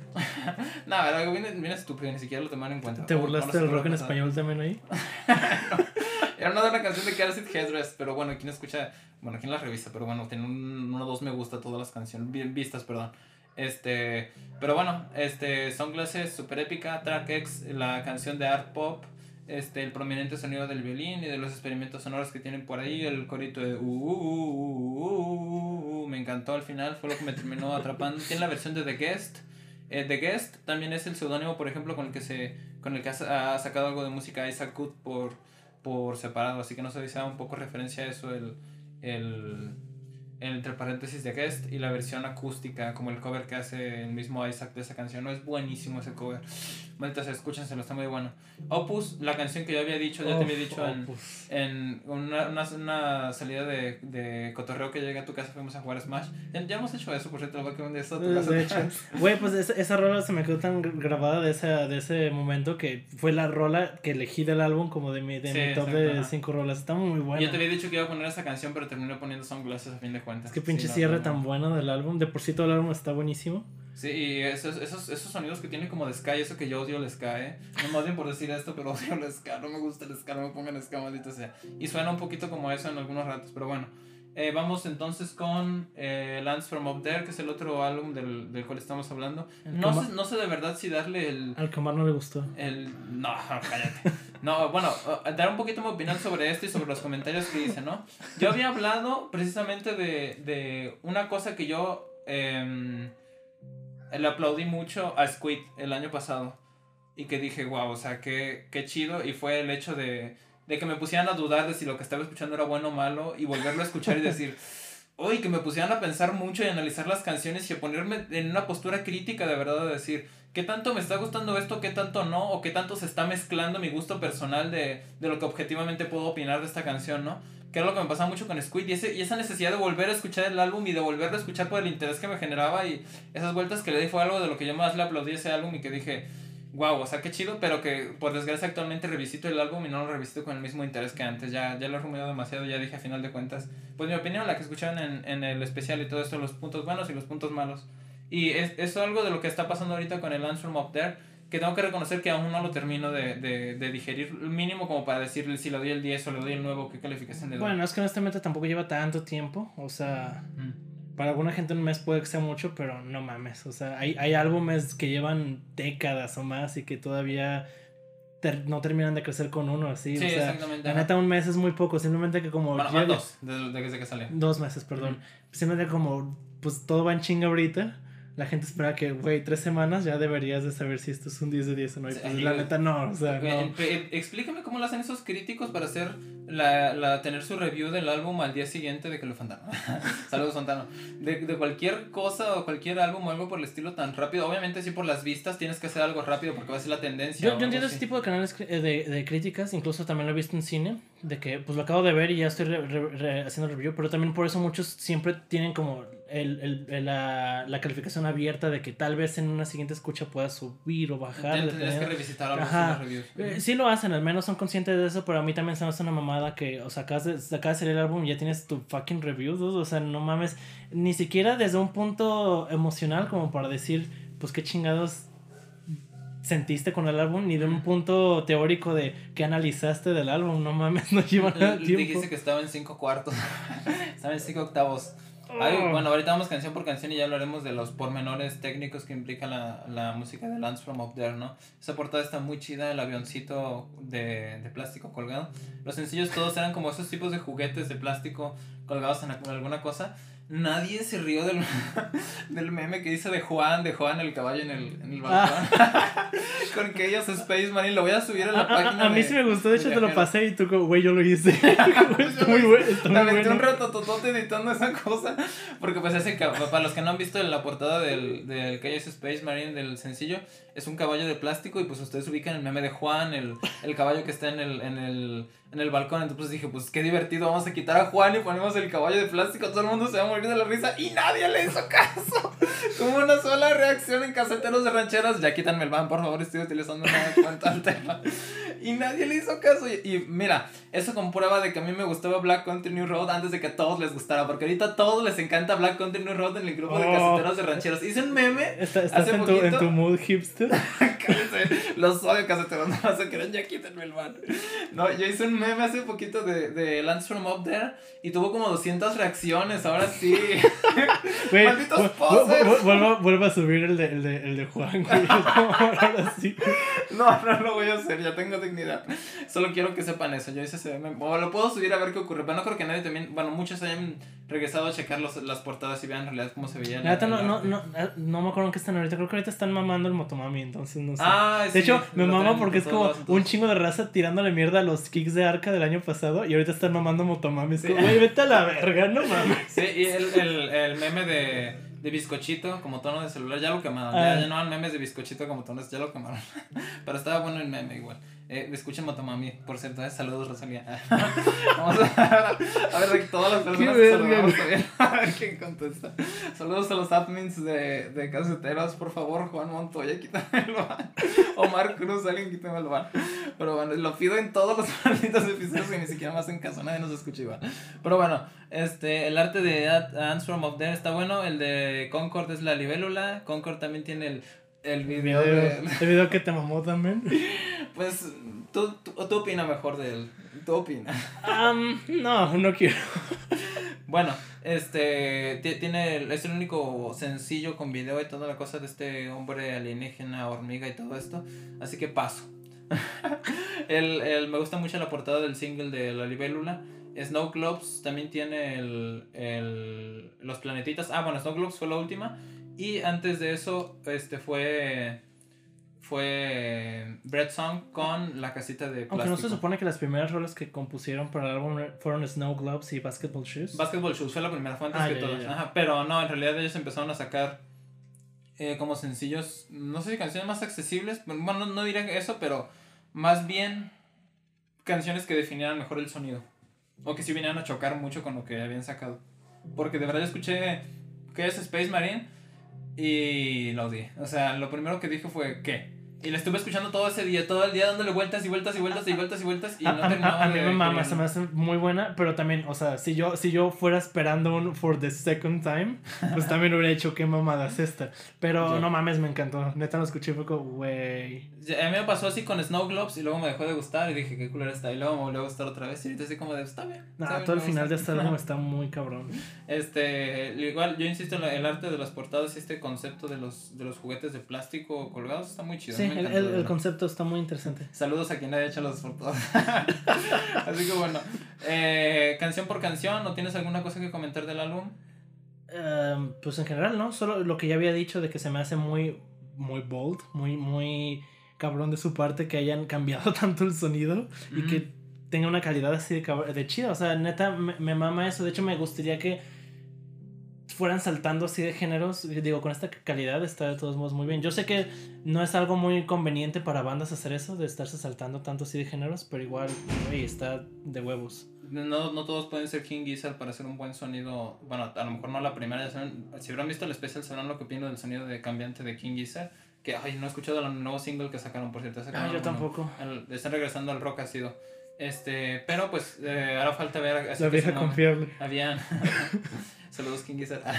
Nada, algo bien, bien estúpido, ni siquiera lo tomaron en cuenta. ¿Te ¿Cómo- burlaste no del rock en pasar? español también ahí? Era una de una canción de Caracit Headrest, pero bueno, quien escucha, bueno, quien la revisa, pero bueno, tiene un, uno o dos me gusta todas las canciones, bien vistas, perdón. Este, pero bueno, este, Sunglasses, super épica, Track X, la canción de art pop, este, el prominente sonido del violín y de los experimentos sonoros que tienen por ahí, el corito de uh, uh, uh, uh, me encantó al final, fue lo que me terminó atrapando. Tiene la versión de The Guest. Eh, The Guest también es el seudónimo, por ejemplo, con el que se con el que ha, sa- ha sacado algo de música Isaac Good por, por separado, así que no sé si sea un poco referencia a eso el, el entre paréntesis de guest, y la versión acústica, como el cover que hace el mismo Isaac de esa canción. No es buenísimo ese cover. Maldita sea, escúchenselo, está muy bueno. Opus, la canción que yo había dicho, ya te había dicho en, en una, una, una, salida de, de cotorreo que llegué a tu casa, fuimos a jugar Smash. Ya, ya hemos hecho eso, por cierto, lo voy a un día a tu casa. De hecho, güey, pues esa, esa rola se me quedó tan grabada de, esa, de ese momento que fue la rola que elegí del álbum como de mi, de mi top de cinco rolas. Está muy buena. Yo te había dicho que iba a poner esa canción, pero terminé poniendo Sunglasses a fin de cuentas. Es que pinche cierre tan bueno del álbum. De por sí todo el álbum está buenísimo. Sí, y esos, esos, esos sonidos que tiene como de ska, eso que yo odio el ska, ¿eh? No me odien por decir esto, pero odio el ska, no me gusta el ska, no me pongan ska, maldito sea. Y suena un poquito como eso en algunos ratos, pero bueno. Eh, vamos entonces con eh, Lands from Up There, que es el otro álbum del, del cual estamos hablando. No sé, no sé de verdad si darle el... Al Camar no le gustó. El... No, cállate. No, bueno, dar un poquito mi opinión sobre esto y sobre los comentarios que dice, ¿no? Yo había hablado precisamente de, de una cosa que yo... Eh, le aplaudí mucho a Squid el año pasado. Y que dije, wow, o sea, qué, qué chido. Y fue el hecho de, de que me pusieran a dudar de si lo que estaba escuchando era bueno o malo. Y volverlo a escuchar y decir, uy, que me pusieran a pensar mucho y analizar las canciones y a ponerme en una postura crítica de verdad de decir, ¿qué tanto me está gustando esto, qué tanto no? O qué tanto se está mezclando mi gusto personal de, de lo que objetivamente puedo opinar de esta canción, ¿no? que era lo que me pasaba mucho con Squid, y, ese, y esa necesidad de volver a escuchar el álbum y de volverlo a escuchar por el interés que me generaba y esas vueltas que le di fue algo de lo que yo más le aplaudí a ese álbum y que dije, wow, o sea, qué chido, pero que por desgracia actualmente revisito el álbum y no lo revisito con el mismo interés que antes, ya, ya lo he rumiado demasiado, ya dije a final de cuentas, pues mi opinión, la que escucharon en, en el especial y todo esto, los puntos buenos y los puntos malos. Y es, es algo de lo que está pasando ahorita con el Answer Up There que tengo que reconocer que aún no lo termino de, de, de digerir, mínimo como para decirle si le doy el 10 o le doy el nuevo, qué calificación le doy. Bueno, es que honestamente tampoco lleva tanto tiempo, o sea, para alguna gente un mes puede que sea mucho, pero no mames, o sea, hay, hay álbumes que llevan décadas o más y que todavía no terminan de crecer con uno así. Sí, o sea, exactamente. La neta, un mes es muy poco, simplemente que como... Bueno, dos, desde que sale. Dos meses, perdón. Simplemente como, pues todo va en chinga ahorita la gente espera que, güey, tres semanas ya deberías de saber si esto es un 10 de 10 o no. Y pues, la neta no, o sea, no. Explícame cómo lo hacen esos críticos para hacer la, la, tener su review del álbum al día siguiente de que lo Fontano. Saludos, Fontano. De, de, cualquier cosa o cualquier álbum o algo por el estilo tan rápido. Obviamente, sí, por las vistas tienes que hacer algo rápido porque va a ser la tendencia. Yo, yo entiendo ese tipo de canales de, de, críticas, incluso también lo he visto en cine, de que pues lo acabo de ver y ya estoy haciendo review, pero también por eso muchos siempre tienen como el, el, la, la, calificación abierta de que tal vez en una siguiente escucha pueda subir o bajar. Tienes que revisitar algo reviews. Eh, sí lo hacen, al menos son conscientes de eso, pero a mí también se me hace una mamada que, o sea, acabas de, acabas de salir el álbum y ya tienes tu fucking review, o sea, no mames, ni siquiera desde un punto emocional como para decir, pues qué chingados sentiste con el álbum, ni de un punto teórico de qué analizaste del álbum, no mames, no lleva nada tiempo. Dijiste que estaba en cinco cuartos, estaba en cinco octavos. Oh. bueno, ahorita vamos canción por canción y ya hablaremos de los pormenores técnicos que implica la, la música de Lands from Up There, ¿no? Esa portada está muy chida, el avioncito de, de plástico colgado. Los sencillos todos eran como esos tipos de juguetes de plástico colgados en alguna cosa nadie se rió del, del meme que dice de Juan, de Juan el caballo en el, en el balcón. Ah. Con que ellos Spaceman y lo voy a subir a la página. A, mí sí me gustó, de hecho te lo pasé y tú güey, yo lo hice. está muy bueno. Está muy bueno. un rato totote editando esa cosa. Porque pues ese para los que no han visto la portada del, del que Space Marine del sencillo, es un caballo de plástico y pues ustedes ubican el meme de Juan, el, el caballo que está en el, en el en el balcón. Entonces dije, pues qué divertido, vamos a quitar a Juan y ponemos el caballo de plástico. Todo el mundo se va a morir de la risa y nadie le hizo caso. Como una sola reacción en caseteros de rancheras. Ya quítanme el van, por favor, estoy utilizando una cuenta al tema. Y nadie le hizo caso. Y, mira, eso comprueba de que a mí me gustaba Black Country New Road antes de que a todos les gustara. Porque ahorita a todos les encanta Black Country New Road en el grupo de caseteros de rancheras. Hice un meme. ¿Estás hace en, tu, en, tu, mood hipster? Los odio caseteros, no se querer, ya quítenme el van. No, yo hice un meme hace poquito de, de Lance from Up There y tuvo como 200 reacciones. Ahora sí. Malditos poses. Vuelvo, a subir el de, el de, el de Juan, güey. ahora sí. No, no lo voy a hacer, ya tengo dignidad. Solo quiero que sepan eso. Yo hice ese meme. O lo puedo subir a ver qué ocurre. Pero no creo que nadie también. Bueno, muchos hayan regresado a checar los, las portadas y vean en realidad cómo se veía. La, no, no, no, no me acuerdo en qué están ahorita. Creo que ahorita están mamando el Motomami, entonces no sé. Ah, de hecho, me mama porque es como un chingo de raza tirándole mierda a los kicks de arca del año pasado y ahorita están mamando Motomami. Es como, güey, vete a la verga, no mames. Sí, y el, el, meme de, de bizcochito como tono de celular, ya lo quemaron. Ya, Ah. ya no van memes de bizcochito como tono, ya lo quemaron. Pero estaba bueno el meme igual. Eh, escuchen Motomami, por cierto, eh, saludos Rosalía. Vamos a, a ver de todas las personas que saludamos. A ver quién contesta. Saludos a los admins de, de Caseteros, por favor, Juan Montoya, quítame el ban. Omar Cruz, alguien quítame el ban. Pero bueno, lo pido en todos los malditos episodios y ni siquiera más en caso, nadie nos escucha igual. Pero bueno, este, el arte de Ants from Up There está bueno, el de Concord es la libélula, Concord también tiene el, el video de... El video que te mamó también. Pues, tú, tú, tú opina mejor de él, tú opina. Am, no, no quiero. Bueno, este ti- tiene es el único sencillo con video y toda la cosa de este hombre alienígena, hormiga y todo esto, así que paso. el, el- me gusta mucho la portada del single de La Libélula. Snow Globes también tiene el, el- los planetitas. Ah, bueno, Snow Globes fue la última. Y antes de eso, este fue fue Bread Song con la casita de plástico. Aunque no se supone que las primeras rolas que compusieron para el álbum fueron Snow Globes y Basketball Shoes. Basketball Shoes fue la primera, fue antes Ah, que ya, todas. ya. Ajá, pero no, en realidad ellos empezaron a sacar eh, como sencillos, no sé si canciones más accesibles, bueno, no, no diría eso, pero más bien canciones que definieran mejor el sonido. O que si vinieran a chocar mucho con lo que habían sacado. Porque de verdad yo escuché ¿qué es Space Marine? Y lo odié. O sea, lo primero que dije fue ¿qué? Y la estuve escuchando todo ese día, todo el día dándole vueltas y vueltas y vueltas y vueltas y vueltas y a, no a- terminaba a- a mí me mama, se me hace muy buena, pero también, o sea, si yo, si yo fuera esperando un For the Second Time, pues también hubiera hecho qué mamada es esta. Pero no mames, me encantó. Neta lo escuché y fue como, güey. A mí me pasó así con Snow Globes y luego me dejó de gustar y dije qué culera está y luego me volvió a gustar otra vez y ahorita así como de está bien. está Nah, bien, todo el final de gusta". este álbum está muy cabrón. Este, igual yo insisto en el arte de las portadas y este concepto de los, de los juguetes de plástico colgados está muy chido. Sí, me el, encantó, el- concepto está muy interesante. Saludos a quien haya hecho las portadas. Así que bueno, eh, canción por canción, ¿no tienes alguna cosa que comentar del álbum? Em, pues en general, ¿no? Solo lo que ya había dicho de que se me hace muy, muy bold, muy, muy cabrón de su parte que hayan cambiado tanto el sonido y que tenga una calidad así de, de chida. O sea, neta, me, me mama eso. De hecho, me gustaría que fueran saltando así de géneros. Digo, con esta calidad está de todos modos muy bien. Yo sé que no es algo muy conveniente para bandas hacer eso, de estarse saltando tanto así de géneros, pero igual, güey, está de huevos. No, no todos pueden ser King Gizzard para hacer un buen sonido. Bueno, a lo mejor no la primera. si hubieran visto el especial, sabrán lo que opino del sonido de cambiante de King Gizzard. Que, ay, no he escuchado el nuevo single que sacaron, por cierto. sacaron Ah, yo tampoco. El- están regresando al rock ácido. Este, pero pues eh, hará falta ver. así La que vieja si no- confiable. Habían. Saludos, King Gizzard.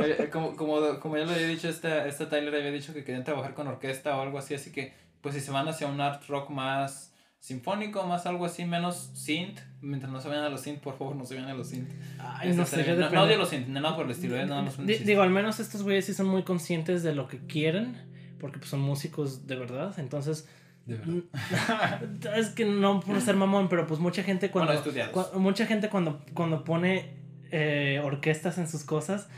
Eh, como, como, como ya lo había dicho, esta, esta Tyler había dicho que querían trabajar con orquesta o algo así. Así que, pues si se van hacia un art rock más sinfónico, más algo así, menos synth. Mientras no se vayan a los synth, por favor, no se vayan a los synth. Ay, Este no sé, no, no odio los synth, no, nada por el estilo, es nada más un. Digo, al menos estos güeyes sí son muy conscientes de lo que quieren, porque pues, son músicos de verdad, entonces... De verdad. mm, es que no por ser mamón, pero pues mucha gente cuando... Bueno, mucha gente cuando, cuando pone eh, orquestas en sus cosas...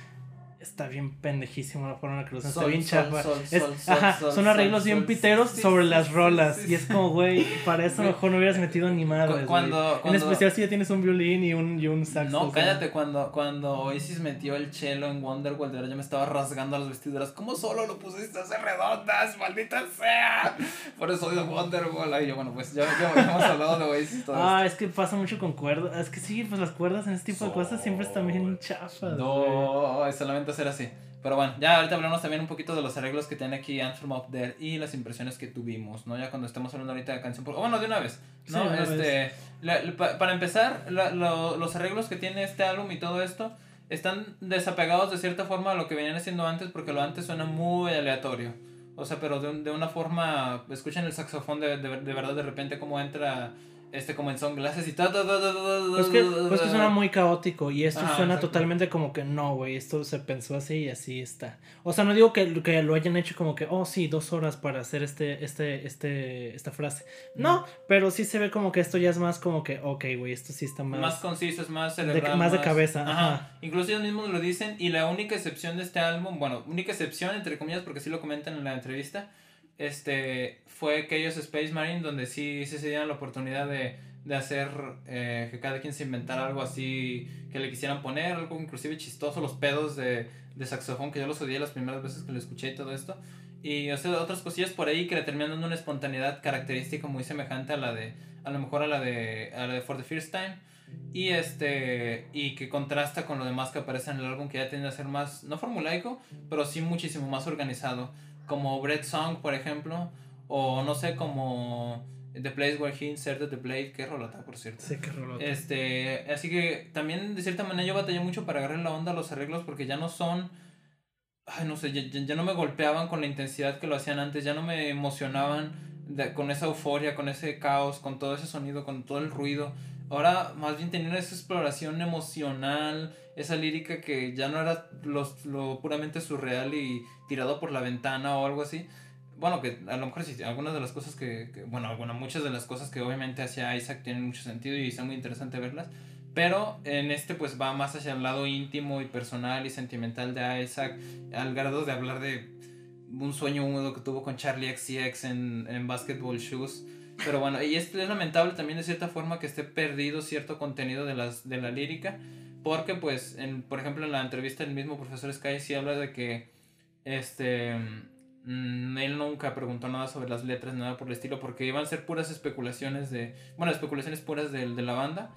Está bien pendejísimo la forma en la que lo usan. Está bien sol, chafa. sol, Es- sol, sol, ajá, sol, son sol, arreglos bien piteros sobre sí, las rolas. sí, Y es como, güey, para eso mejor no hubieras metido ni madres. cuando- En especial si ya tienes un violín y un, y un saxo. No, cállate, cuando, cuando Oasis metió el chelo en Wonderworld, de verdad yo me estaba rasgando las vestiduras. ¿Cómo solo lo pusiste a hacer redondas? ¡Maldita sea! Por eso odio Wonderworld. Ay, yo, bueno, pues ya, ya- ya hemos hablado de Oasis todo Ah, es que pasa mucho con cuerdas. Es que sí, pues las cuerdas en este tipo de cosas siempre están bien chafas. No, es solamente hacer así. Pero bueno, ya ahorita hablamos también un poquito de los arreglos que tiene aquí Anthem of Death y las impresiones que tuvimos, ¿no? Ya cuando estemos hablando ahorita de canción por... Bueno, de una vez, ¿no? Sí, una este, la- la- pa- para empezar, la- lo- los arreglos que tiene este álbum y todo esto están desapegados de cierta forma a lo que venían haciendo antes porque lo antes suena muy aleatorio. O sea, pero de, de una forma, escuchen el saxofón de, de, de verdad de repente cómo entra este como en sunglasses y ta, ta, ta, Pues que, pues que suena muy caótico y esto Ajá, suena totalmente como que no, güey, esto se pensó así y así está. O sea, no digo que, que lo hayan hecho como que, oh, sí, dos horas para hacer este, este, este, esta frase. No, pero sí se ve como que esto ya es más como que, ok, güey, esto sí está más... más conciso, es más de- cerebral. más de cabeza, ajá. Incluso ellos mismos lo dicen y la única excepción de este álbum, bueno, única excepción entre comillas porque sí lo comentan en la entrevista, este fue aquellos Space Marine donde sí, sí se dieron la oportunidad de, de hacer eh, que cada quien se inventara algo así que le quisieran poner, algo inclusive chistoso, los pedos de, de saxofón que yo los odié las primeras veces que lo escuché y todo esto. Y o sea, otras cosillas por ahí que le terminan dando una espontaneidad característica muy semejante a la de, a lo mejor a la de, a la de For the First Time. Y este, y que contrasta con lo demás que aparece en el álbum que ya tiende a ser más, no formulaico, pero sí muchísimo más organizado. Como Bread Song, por ejemplo, o no sé, como The Place Where He Inserted the Blade, qué rolota, por cierto. Sí, qué rolota. Este, así que también de cierta manera yo batallé mucho para agarrar la onda a los arreglos porque ya no son ay, no sé, ya, ya, no me golpeaban con la intensidad que lo hacían antes, ya no me emocionaban con esa euforia, con ese caos, con todo ese sonido, con todo el ruido. Ahora más bien tenían esa exploración emocional, esa lírica que ya no era lo, lo puramente surreal y tirado por la ventana o algo así. Bueno, que a lo mejor sí, algunas de las cosas que, que bueno, bueno, muchas de las cosas que obviamente hacía Isaac tienen mucho sentido y es muy interesante verlas. Pero en este pues va más hacia el lado íntimo y personal y sentimental de Isaac, al grado de hablar de un sueño húmedo que tuvo con Charlie XCX en, en Basketball Shoes. Pero bueno, y es, es lamentable también de cierta forma que esté perdido cierto contenido de, las, de la lírica, porque pues, en, por ejemplo, en la entrevista el mismo profesor Sky sí habla de que este mm, él nunca preguntó nada sobre las letras, nada por el estilo, porque iban a ser puras especulaciones de, bueno, especulaciones puras de, de la banda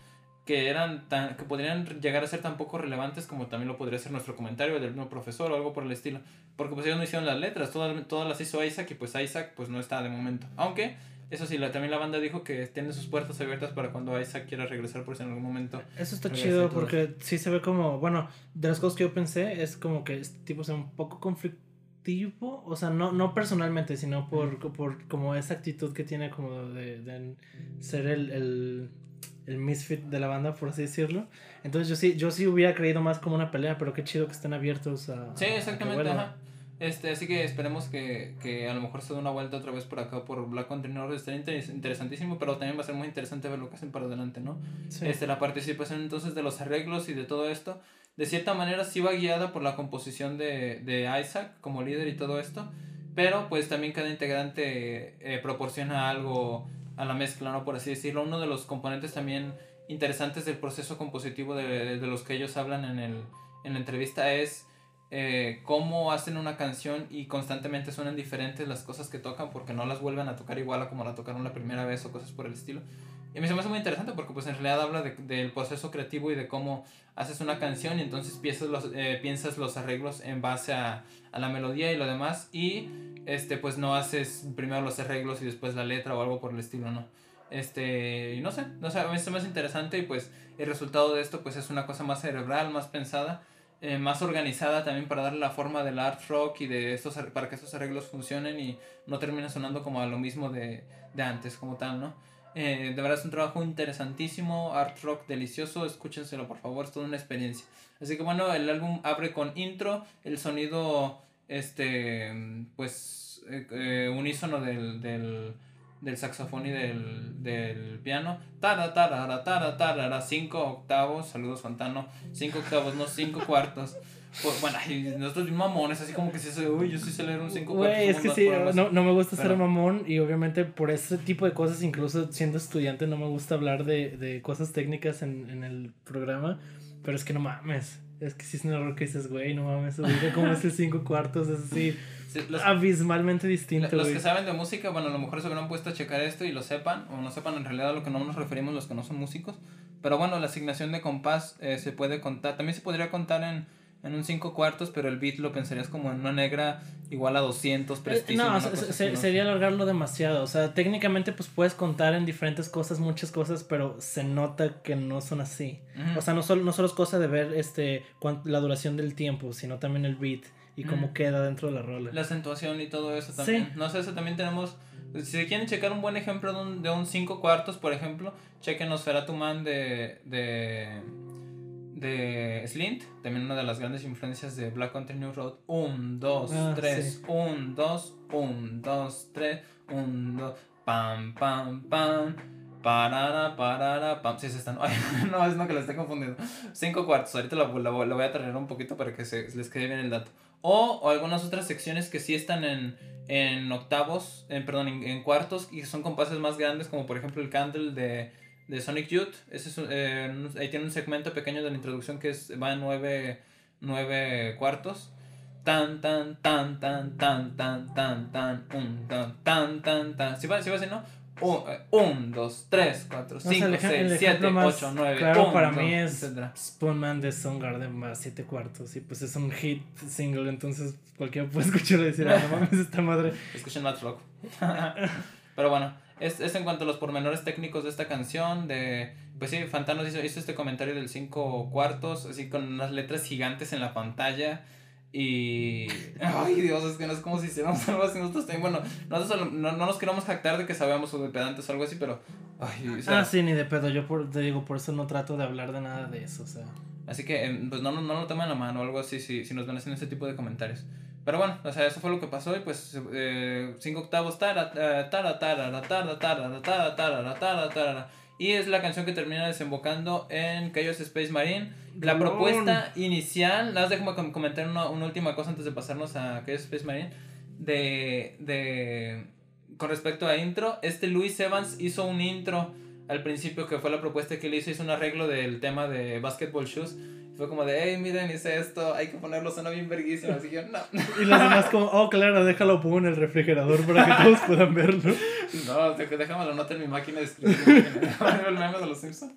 que eran tan, que podrían llegar a ser tan poco relevantes como también lo podría ser nuestro comentario del mismo profesor o algo por el estilo. Porque pues ellos no hicieron las letras, todas, todas las hizo Isaac y pues Isaac pues no está de momento. Aunque, eso sí, la, también la banda dijo que tiene sus puertas abiertas para cuando Isaac quiera regresar por si en algún momento. Eso está chido porque sí se ve como, bueno, de las cosas que yo pensé es como que este tipo es un poco conflictivo, o sea, no, no personalmente, sino por, por como esa actitud que tiene como de, de ser el, el el misfit de la banda, por así decirlo. Entonces yo sí, yo sí hubiera creído más como una pelea, pero qué chido que estén abiertos a... Sí, exactamente, ajá. Este, así que esperemos que, que, a lo mejor se dé una vuelta otra vez por acá por Black Country North. Estaría interesantísimo, pero también va a ser muy interesante ver lo que hacen para adelante, ¿no? Este, la participación entonces de los arreglos y de todo esto, de cierta manera sí va guiada por la composición de, de Isaac como líder y todo esto, pero pues también cada integrante eh, proporciona algo a la mezcla, ¿no? Por así decirlo. Uno de los componentes también interesantes del proceso compositivo de, de los que ellos hablan en, el, en la entrevista es eh, cómo hacen una canción y constantemente suenan diferentes las cosas que tocan porque no las vuelven a tocar igual a como la tocaron la primera vez o cosas por el estilo. Y mí se me hace muy interesante porque pues en realidad habla de, del proceso creativo y de cómo haces una canción y entonces piensas los, eh, piensas los arreglos en base a, la melodía y lo demás y este pues no haces primero los arreglos y después la letra o algo por el estilo, ¿no? Este, no sé, no sé, a mí se me hace interesante y pues el resultado de esto pues es una cosa más cerebral, más pensada, eh, más organizada también para darle la forma del art rock y de estos, para que estos arreglos funcionen y no terminen sonando como a lo mismo de, de antes como tal, ¿no? Eh, de verdad es un trabajo interesantísimo, art rock delicioso, escúchenselo por favor, es toda una experiencia. Así que bueno, el álbum abre con intro, el sonido, este, pues, eh, eh, unísono del, del, del, saxofón y del, del piano. Tara, tara, tara, tara, cinco octavos, saludos Fantano, cinco octavos, no cinco cuartos. Pues, bueno, nosotros mamones, así como que si se, uy, yo sí sé leer un 5 Güey, es que sí, no, no me gusta ser mamón y obviamente por ese tipo de cosas, incluso siendo estudiante, no me gusta hablar de, de cosas técnicas en, en el programa, pero es que no mames. Es que si es un error que dices, güey, no mames, como es el 5 cuartos, es así. abismalmente distinto. Los que saben de música, bueno, a lo mejor se habrán puesto a checar esto y lo sepan, o no sepan en realidad a lo que no nos referimos los que no son músicos. Pero bueno, la asignación de compás eh, se puede contar, también se podría contar en en un 5 cuartos, pero el beat lo pensarías como en una negra igual a 200 prestigio. No, sería alargarlo demasiado. O sea, técnicamente pues puedes contar en diferentes cosas muchas cosas, pero se nota que no son así. O sea, no solo, no solo es cosa de ver este la duración del tiempo, sino también el beat y cómo queda dentro de la rola. La acentuación y todo eso también. No sé, eso también tenemos... Si quieren checar un buen ejemplo de un, de un 5 cuartos, por ejemplo, chequen Nosferatu Man de... de de Slint, también una de las grandes influencias de Black Country New Road. 1, 2, 3, 1, 2, 1, 2, 3, 1, 2, pam, pam, pam. Parara, parara, pam. Sí, se están. Ay, no, es no que lo estoy confundiendo. Cinco cuartos. Ahorita lo, lo, lo voy a traer un poquito para que se, les quede bien el dato. O, o, algunas otras secciones que sí están en, en octavos, en, perdón, en, en, cuartos y son compases más grandes, como por ejemplo el candle de de Sonic Youth. Ese es, eh, ahí tiene un segmento pequeño de la introducción que es, va en nueve, nueve cuartos. Tan, tan, tan, tan, tan, tan, tan, tan, un, tan, tan, tan, tan. ¿Sí va, sí va así, no? 1, 2, 3, 4, 5, 6, 7, 8, 9, Claro, para mí es Spoonman de Soundgarden más 7 cuartos. Y pues es un hit single, entonces cualquiera puede escucharlo y decir, ah, no mames, esta madre. Escuchen Matt Rock. Pero bueno, es, es en cuanto a los pormenores técnicos de esta canción. de Pues sí, Fantanos hizo, hizo este comentario del 5 cuartos, así con unas letras gigantes en la pantalla. Y. Ay, Dios, es que no es como si hiciéramos algo así. Nosotros también, bueno, nosotros no, no nos queremos jactar de que sabemos de pedantes o algo así, pero. Ay, ah, sí, ni de pedo. Yo por, te digo, por eso no trato de hablar de nada de eso, o sea. Así que, em, pues no, no, no lo tomen a mano o algo así si, si nos van hacer ese tipo de comentarios. Pero bueno, o sea, eso fue lo que pasó y pues eh, cinco octavos, tara, tara, tara, tara, tara, tara, tara, tara, tara, tara, y es la canción que termina desembocando en Chaos Space Marine. La propuesta inicial, nada más déjame comentar una, una, última cosa antes de pasarnos a Chaos Space Marine. De, de, con respecto a intro, este Luis Evans hizo un intro al principio que fue la propuesta que le hizo, hizo un arreglo del tema de Basketball Shoes fue como de, hey, miren, hice esto, hay que ponerlo, suena bien verguísimo. Así que, no. Y los demás como, oh, claro, déjalo, pongo en el refrigerador para que todos puedan verlo. No, déjame lo nota en mi máquina de escribir. el meme de los Simpsons.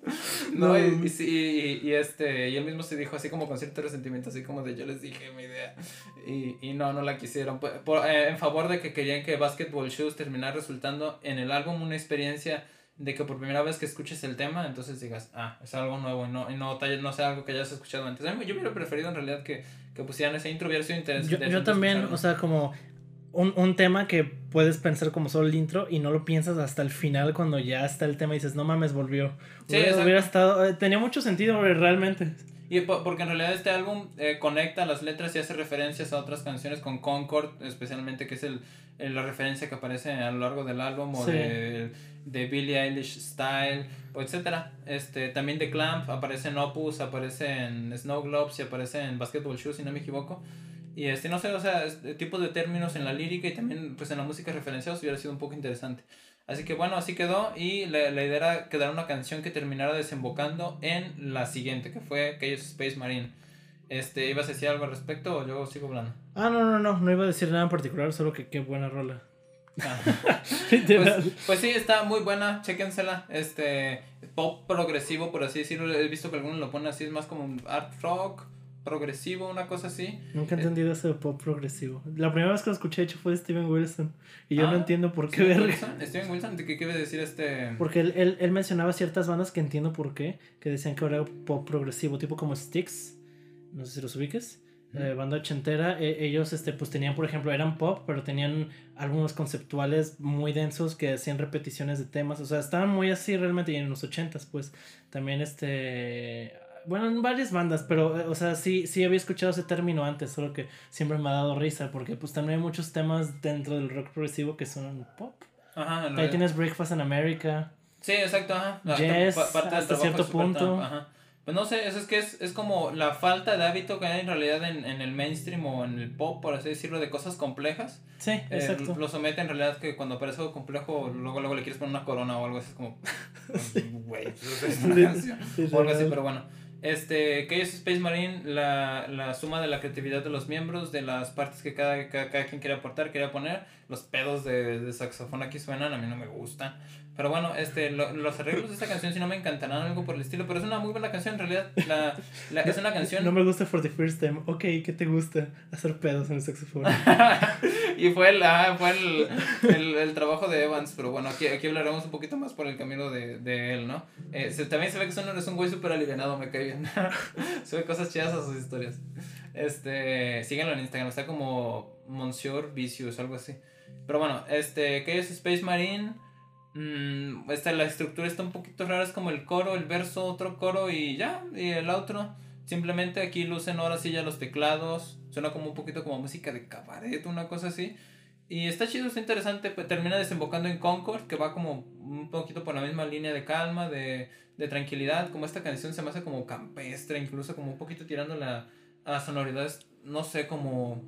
No, Y, y, y, este, y él mismo se dijo así como con cierto resentimiento, así como de, yo les dije mi idea. Y, y no, no la quisieron. Por, eh, en favor de que querían que Basketball Shoes terminara resultando en el álbum una experiencia de que por primera vez que escuches el tema, entonces digas, ah, es algo nuevo y no, y no, no sea algo que hayas escuchado antes. Yo hubiera preferido en realidad que, que pusieran ese intro, hubiera sido interesante. Yo, yo también, o sea, como un, un, tema que puedes pensar como solo el intro y no lo piensas hasta el final cuando ya está el tema y dices, no mames, volvió. Sí, hubiera, estado, eh, tenía mucho sentido realmente. Y porque en realidad este álbum eh, conecta las letras y hace referencias a otras canciones con Concord, especialmente que es el, la referencia que aparece a lo largo del álbum o de, de Billie Eilish Style, o etcétera. Este, también de Clamp, aparece en Opus, aparece en Snow Globes y aparece en Basketball Shoes, si no me equivoco. Y este, no sé, o sea, este tipo de términos en la lírica y también pues en la música referenciados hubiera sido un poco interesante. Así que bueno, así quedó y la, la idea era quedar una canción que terminara desembocando en la siguiente, que fue Chaos Space Marine. Este, ¿Ibas a decir algo al respecto o yo sigo hablando? Ah, no, no, no, no iba a decir nada en particular, solo que qué buena rola. Ah. pues, pues, sí, está muy buena, chéquensela. Este, pop progresivo, por así decirlo. He visto que algunos lo ponen así, es más como art rock progresivo, una cosa así. Nunca he entendido eso de pop progresivo. La primera vez que lo escuché, hecho, fue de Steven Wilson. Y yo no ah, entiendo por qué. Steven Wilson, Steven Wilson, ¿qué quiere decir este? Porque él, él, él, mencionaba ciertas bandas que entiendo por qué, que decían que era pop progresivo, tipo como Styx. No sé si los ubiques. Eh, banda ochentera, e, ellos este, pues tenían, por ejemplo, eran pop, pero tenían algunos conceptuales muy densos que hacían repeticiones de temas, o sea, estaban muy así realmente, y en los ochentas, pues, también este, bueno, en varias bandas, pero, eh, o sea, sí, sí había escuchado ese término antes, solo que siempre me ha dado risa, porque pues también hay muchos temas dentro del rock progresivo que son pop. Ajá, Ahí tienes Breakfast in America. Sí, exacto, ajá. Yes, hasta cierto punto. Ajá. Pues no sé, eso es que es, es como la falta de hábito que hay en realidad en, en el mainstream o en el pop, por así decirlo, de cosas complejas. Sí, eh, exacto. lo somete en realidad que cuando aparece algo complejo, luego, luego le quieres poner una corona o algo así, es como, güey, pues, es una canción. o algo así, pero bueno. Este, que es Space Marine, la, la, suma de la creatividad de los miembros, de las partes que cada, cada, cada quien quiere aportar, quiere poner. Los pedos de, de, saxofón aquí suenan, a mí no me gustan. Pero bueno, este, los arreglos de esta canción si no me encantarán algo por el estilo, pero es una muy buena canción en realidad. La, la, es una canción... No me gusta For the First Time. Ok, ¿qué te gusta? Hacer pedos en el saxofón. y fue, el, ah, fue el, el, el, trabajo de Evans, pero bueno, aquí, aquí hablaremos un poquito más por el camino de, de él, ¿no? Eh, se, también se ve que son, es un güey súper alivianado, me cae bien. Sube cosas chidas a sus historias. Este, síganlo en Instagram, está como Monsieur Vicious, algo así. Pero bueno, este, ¿qué es Space Marine? Mm, esta, la estructura está un poquito rara, es como el coro, el verso, otro coro y ya, y el otro. Simplemente aquí lucen ahora sí ya los teclados, suena como un poquito como música de cabaret, una cosa así. Y está chido, está interesante, pues, termina desembocando en Concord, que va como un poquito por la misma línea de calma, de, de tranquilidad, como esta canción se me hace como campestre, incluso como un poquito tirando la, a sonoridades, no sé, como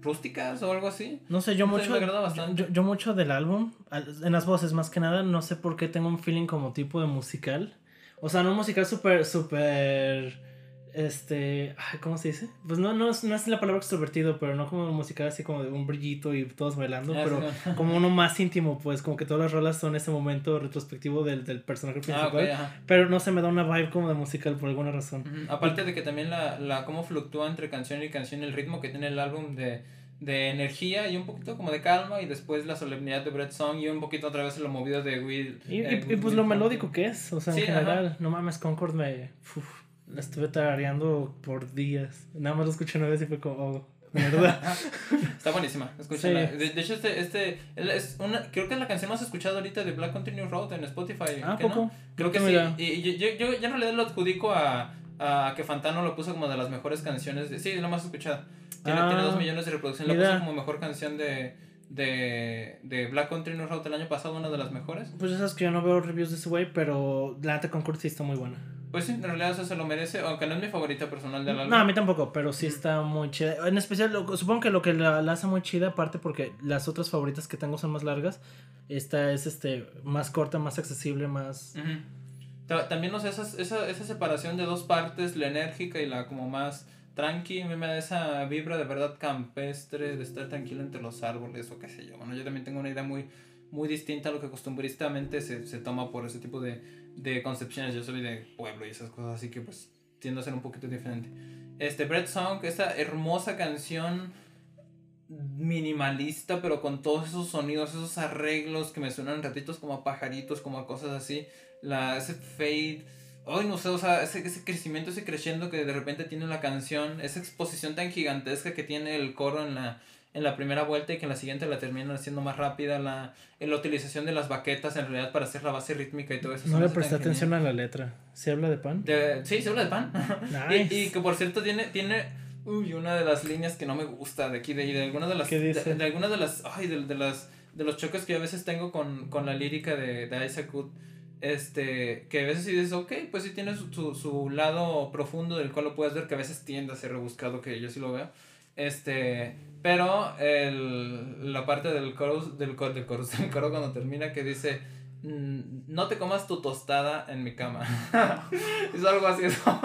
rústicas o algo así. No sé, yo Entonces, mucho. me agrada bastante. Yo, yo mucho del álbum, en las voces más que nada, no sé por qué tengo un feeling como tipo de musical. O sea, no un musical súper, súper. Este. ¿Cómo se dice? Pues no, no, es- no es la palabra extrovertido, pero no como musical así como de un brillito y todos bailando, Ah, pero sí, no. como uno más íntimo, pues como que todas las rolas son ese momento retrospectivo del, del personaje Ah, principal. Pero no se me da una vibe como de musical por alguna razón. Aparte de que también la, la cómo fluctúa entre canción y canción el ritmo que tiene el álbum de, de energía y un poquito como de calma y después la solemnidad de Brett Song y un poquito otra vez lo movido de Will. Y, eh, y- y, pues Will lo melódico que es, o sea, en general, no mames, Concord me. uf, la estuve tarareando por días. Nada más lo escuché una vez y fue como, oh, mierda. Está buenísima, escúchala. Sí. De, de hecho, este, este es una, creo que es la canción más escuchada ahorita de Black Country New Road en Spotify. ah, poco. Creo que sí. Y, y yo, yo, yo en realidad lo adjudico a, a que Fantano lo puso como de las mejores canciones. De, sí, es la más escuchada. Tiene, Ah, tiene dos millones de reproducciones. Lo puso como mejor canción de, de, de Black Country New Road el año pasado, una de las mejores. Pues sabes que yo no veo reviews de ese güey, pero la neta Concord sí está muy buena. Pues sí, en realidad eso se lo merece, aunque no es mi favorita personal del álbum. No, a mí tampoco, pero sí está muy chida. En especial, lo- supongo que lo que la, la hace muy chida, aparte porque las otras favoritas que tengo son más largas, esta es este más corta, más accesible, más... Ujú. Ta- También, no sé, esa, esa, esa separación de dos partes, la enérgica y la como más tranqui, a mí me da esa vibra de verdad campestre, de estar tranquilo entre los árboles o qué sé yo. Bueno, yo también tengo una idea muy, muy distinta a lo que costumbristamente se, se toma por ese tipo de, de concepciones. Yo soy de pueblo y esas cosas, así que pues tiendo a ser un poquito diferente. Este, Bread Song, esta hermosa canción minimalista, pero con todos esos sonidos, esos arreglos que me suenan ratitos como a pajaritos, como a cosas así. La, ese fade, ay no sé, o sea, ese, ese crecimiento, ese creciendo que de repente tiene la canción, esa exposición tan gigantesca que tiene el coro en la, en la primera vuelta y que en la siguiente la terminan haciendo más rápida, la, la utilización de las baquetas en realidad para hacer la base rítmica y todo eso. No le presté atención genial. a la letra. ¿Se habla de pan? De- sí, se habla de pan. Nice. Y, y que por cierto tiene, tiene uy, una de las líneas que no me gusta de aquí, de, de algunas de las. ¿Qué dice? De, de algunas de las. Ay, de, de las. De los choques que yo a veces tengo con, con la lírica de, de Isaac Wood. Este. Que a veces sí dices, ok, pues sí tiene su, su, su lado profundo del cual lo puedes ver, que a veces tiende a ser rebuscado, que yo sí lo veo. Este. Pero el, la parte del coro, del, del, del coro cuando termina que dice. "Mm, No te comas tu tostada en mi cama. es algo así. Eso.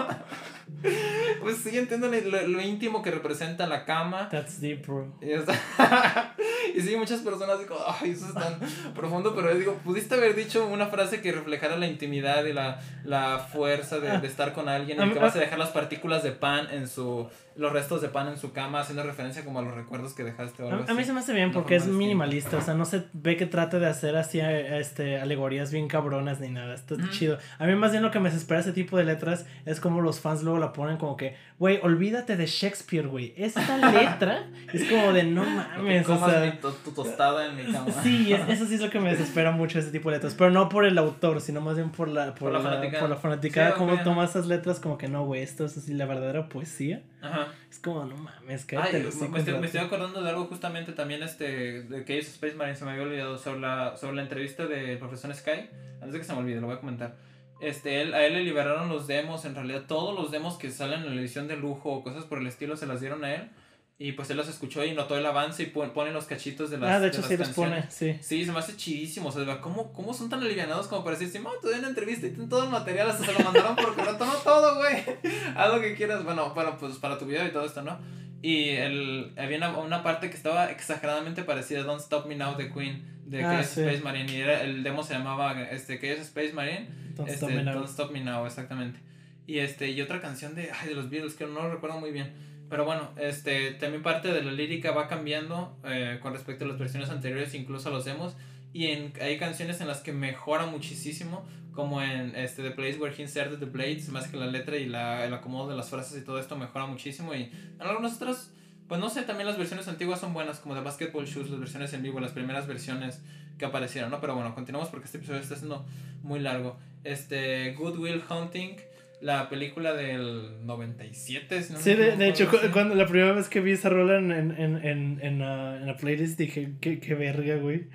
pues sí, entiendo lo, lo- lo íntimo que representa la cama. That's deep, bro. Y, está- y sí, muchas personas digo, ay, eso es tan profundo, pero yo digo, pudiste haber dicho una frase que reflejara la intimidad y la, la fuerza de, de estar con alguien y que vas a dejar las partículas de pan en su, los restos de pan en su cama, haciendo referencia como a los recuerdos que dejaste o algo A, a mí se me hace bien porque es minimalista, o sea, no se ve que trate de hacer así eh, este, alegorías bien cabronas ni nada, está Ujú. chido. A mí más bien lo que me desespera ese tipo de letras es como los fans luego la ponen como que, güey, olvídate de Shakespeare, güey. Esta letra es como de no mames, o sea... to- tu tostada en mi cama. Sí, es- eso sí es lo que me desespera mucho ese tipo de letras, pero no por el autor, sino más bien por la, por Por la la, fanaticada. por la fanaticada, Sí, como ok. toma esas letras como que no, güey, esto es así la verdadera poesía. Ajá. Es como, no mames, Ay, cállate. me, los me estoy, me estoy acordando de algo justamente también este de que es Space Marine, se me había olvidado sobre la, sobre la entrevista del profesor Sky, antes de que se me olvide, lo voy a comentar. Este, él, a él le liberaron los demos, en realidad todos los demos que salen en la edición de lujo o cosas por el estilo se las dieron a él y pues él los escuchó y notó el avance y pone, los cachitos de las Ah, de hecho las sí los pone, sí. Sí, se me hace chidísimo. O sea, ¿cómo, ¿cómo son tan alivianados como para decir, sí, te doy una entrevista y ten todo el material, hasta se lo mandaron por correo, toma todo, güey. Haz lo que quieras. Bueno, para, pues, para tu video y todo esto, ¿no? Y el, había una, una parte que estaba exageradamente parecida a Don't Stop Me Now de Queen, de Ah, Chaos sí. Space Marine. Y era, el demo se llamaba este, Chaos Space Marine. Don't este, Stop Me Now. Don't Stop Me Now, exactamente. Y, este, y otra canción de, ay, de los Beatles que no lo recuerdo muy bien. Pero bueno, este, también parte de la lírica va cambiando eh, con respecto a las versiones anteriores, incluso a los demos. Y en, hay canciones en las que mejora muchísimo, como en este, The Place Where He Inserted the Blades, más que la letra y la, el acomodo de las frases y todo esto mejora muchísimo. Y en algunas otras, pues no sé, también las versiones antiguas son buenas, como de Basketball Shoes, las versiones en vivo, las primeras versiones que aparecieron, ¿no? Pero bueno, continuamos porque este episodio está siendo muy largo. Este, Good Will Hunting, la película del 97, si no Sí, de, de hecho, algo cu- así. cuando la primera vez que vi esa rola en, en, en, en, en la playlist dije, qué, qué verga, güey.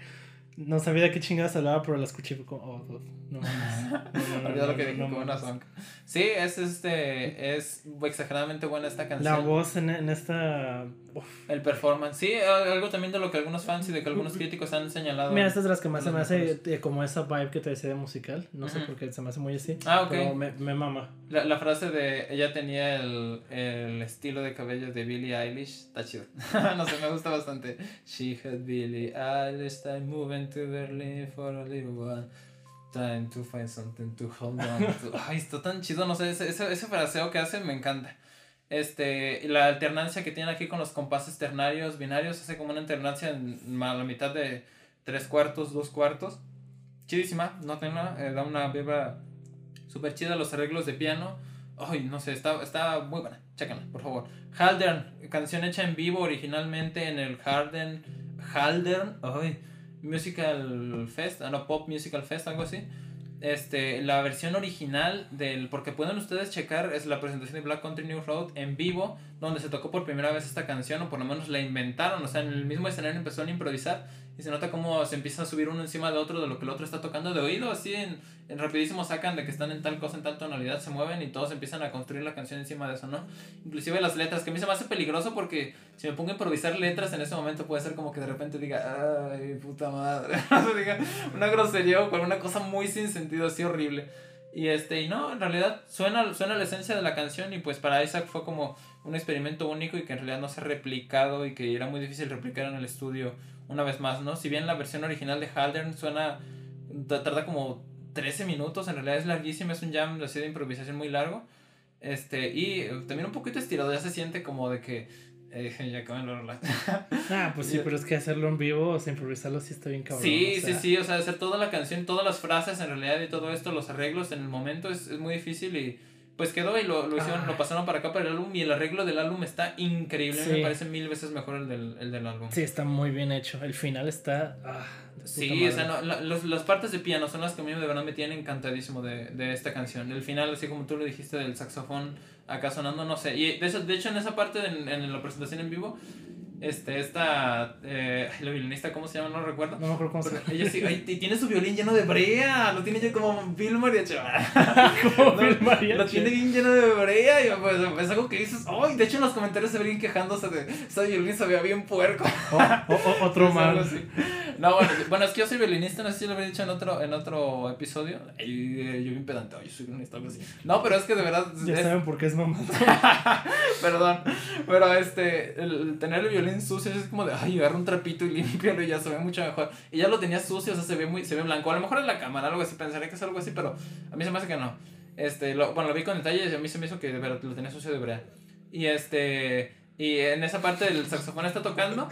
no sabía de qué chingadas hablaba, pero la escuché como, oh, oh no Olvidó lo que dije como una song. Sí, es este, es exageradamente buena esta canción. La voz en, en esta... El performance, sí, algo también de lo que algunos fans y de que algunos críticos han señalado. Mira, esta es de las que más se me hace eh, como esa vibe que te decía de musical, no sé por qué se me hace muy así. Ah, ok. Pero me, me mama. La, la, frase de ella tenía el, el estilo de cabello de Billie Eilish, está chido. no sé, me gusta bastante. She had Billie Eilish, time moving to Berlin for a little while. Time to find something to hold on to. Ay, está tan chido, no sé, ese, ese, ese fraseo que hace me encanta. Este, la alternancia que tiene aquí con los compases ternarios, binarios, hace como una alternancia en la mitad de tres cuartos, dos cuartos. Chidísima, no tengo eh, da una vibra súper chida los arreglos de piano. Ay, no sé, está, está muy buena, chéquenla, por favor. Haldern, canción hecha en vivo originalmente en el Harden, Haldern, ay, Musical Fest, ah, no, Pop Musical Fest, algo así. Este, la versión original del, porque pueden ustedes checar, es la presentación de Black Country New Road en vivo, donde se tocó por primera vez esta canción, o por lo menos la inventaron, o sea, en el mismo escenario empezaron a improvisar, y se nota cómo se empieza a subir uno encima de otro de lo que el otro está tocando de oído, así en, en rapidísimo sacan de que están en tal cosa, en tal tonalidad, se mueven y todos empiezan a construir la canción encima de eso, ¿no? Inclusive las letras, que a mí se me hace peligroso porque si me pongo a improvisar letras en ese momento puede ser como que de repente diga, ay, puta madre, diga una grosería o una cosa muy sin sentido, así horrible. Y este, y no, en realidad suena, suena la esencia de la canción y pues para Isaac fue como un experimento único y que en realidad no se ha replicado y que era muy difícil replicar en el estudio una vez más, ¿no? Si bien la versión original de Haldern suena, tarda como 13 minutos, en realidad es larguísimo, es un jam así de improvisación muy largo. Este, y también un poquito estirado, ya se siente como de que eh, ya acaban Ah, pues sí, pero es que hacerlo en vivo, o sea, improvisarlo sí está bien cabrón. Sí, sí, sí, o sea, hacer toda la canción, todas las frases en realidad y todo esto, los arreglos en el momento es, es muy difícil y pues quedó y lo, lo hicieron, lo pasaron para acá para el álbum y el arreglo del álbum está increíble. Me parece mil veces mejor el del, el del álbum. Sí, está muy bien hecho. El final está. Ah, sí, o sea, no, los, las partes de piano son las que a mí de verdad me tienen encantadísimo de, de esta canción. El final, así como tú lo dijiste, del saxofón acá sonando, no sé. Y de, eso, de hecho, en esa parte, en, en la presentación en vivo, este, esta, eh, la violinista, ¿cómo se llama? No recuerdo. No me acuerdo cómo se llama. Ella sí, ay, tiene su violín lleno de brea, lo tiene yo como Bill Mariachi. como Bill Mariachi. Lo tiene bien lleno de brea y pues es algo que dices, ay, de hecho en los comentarios se ven quejándose de, esa violín se veía bien puerco. o, otro más. No, bueno, bueno, es que yo soy violinista, no sé si lo había dicho en otro, en otro episodio. yo bien pedante, yo soy violinista, algo así. No, pero es que de verdad... Ya saben por qué es mamá. Perdón, pero este, el tener el violín sucio es como de, ay, agarra un trapito y limpiarlo y ya se ve mucho mejor. Y ya lo tenía sucio, o sea, se ve muy, se ve blanco. A lo mejor en la cámara, algo así, pensaría que es algo así, pero a mí se me hace que no. Este, lo, bueno, lo vi con detalle y a mí se me hizo que de verdad lo tenía sucio de verdad. Y este, y en esa parte el saxofón está tocando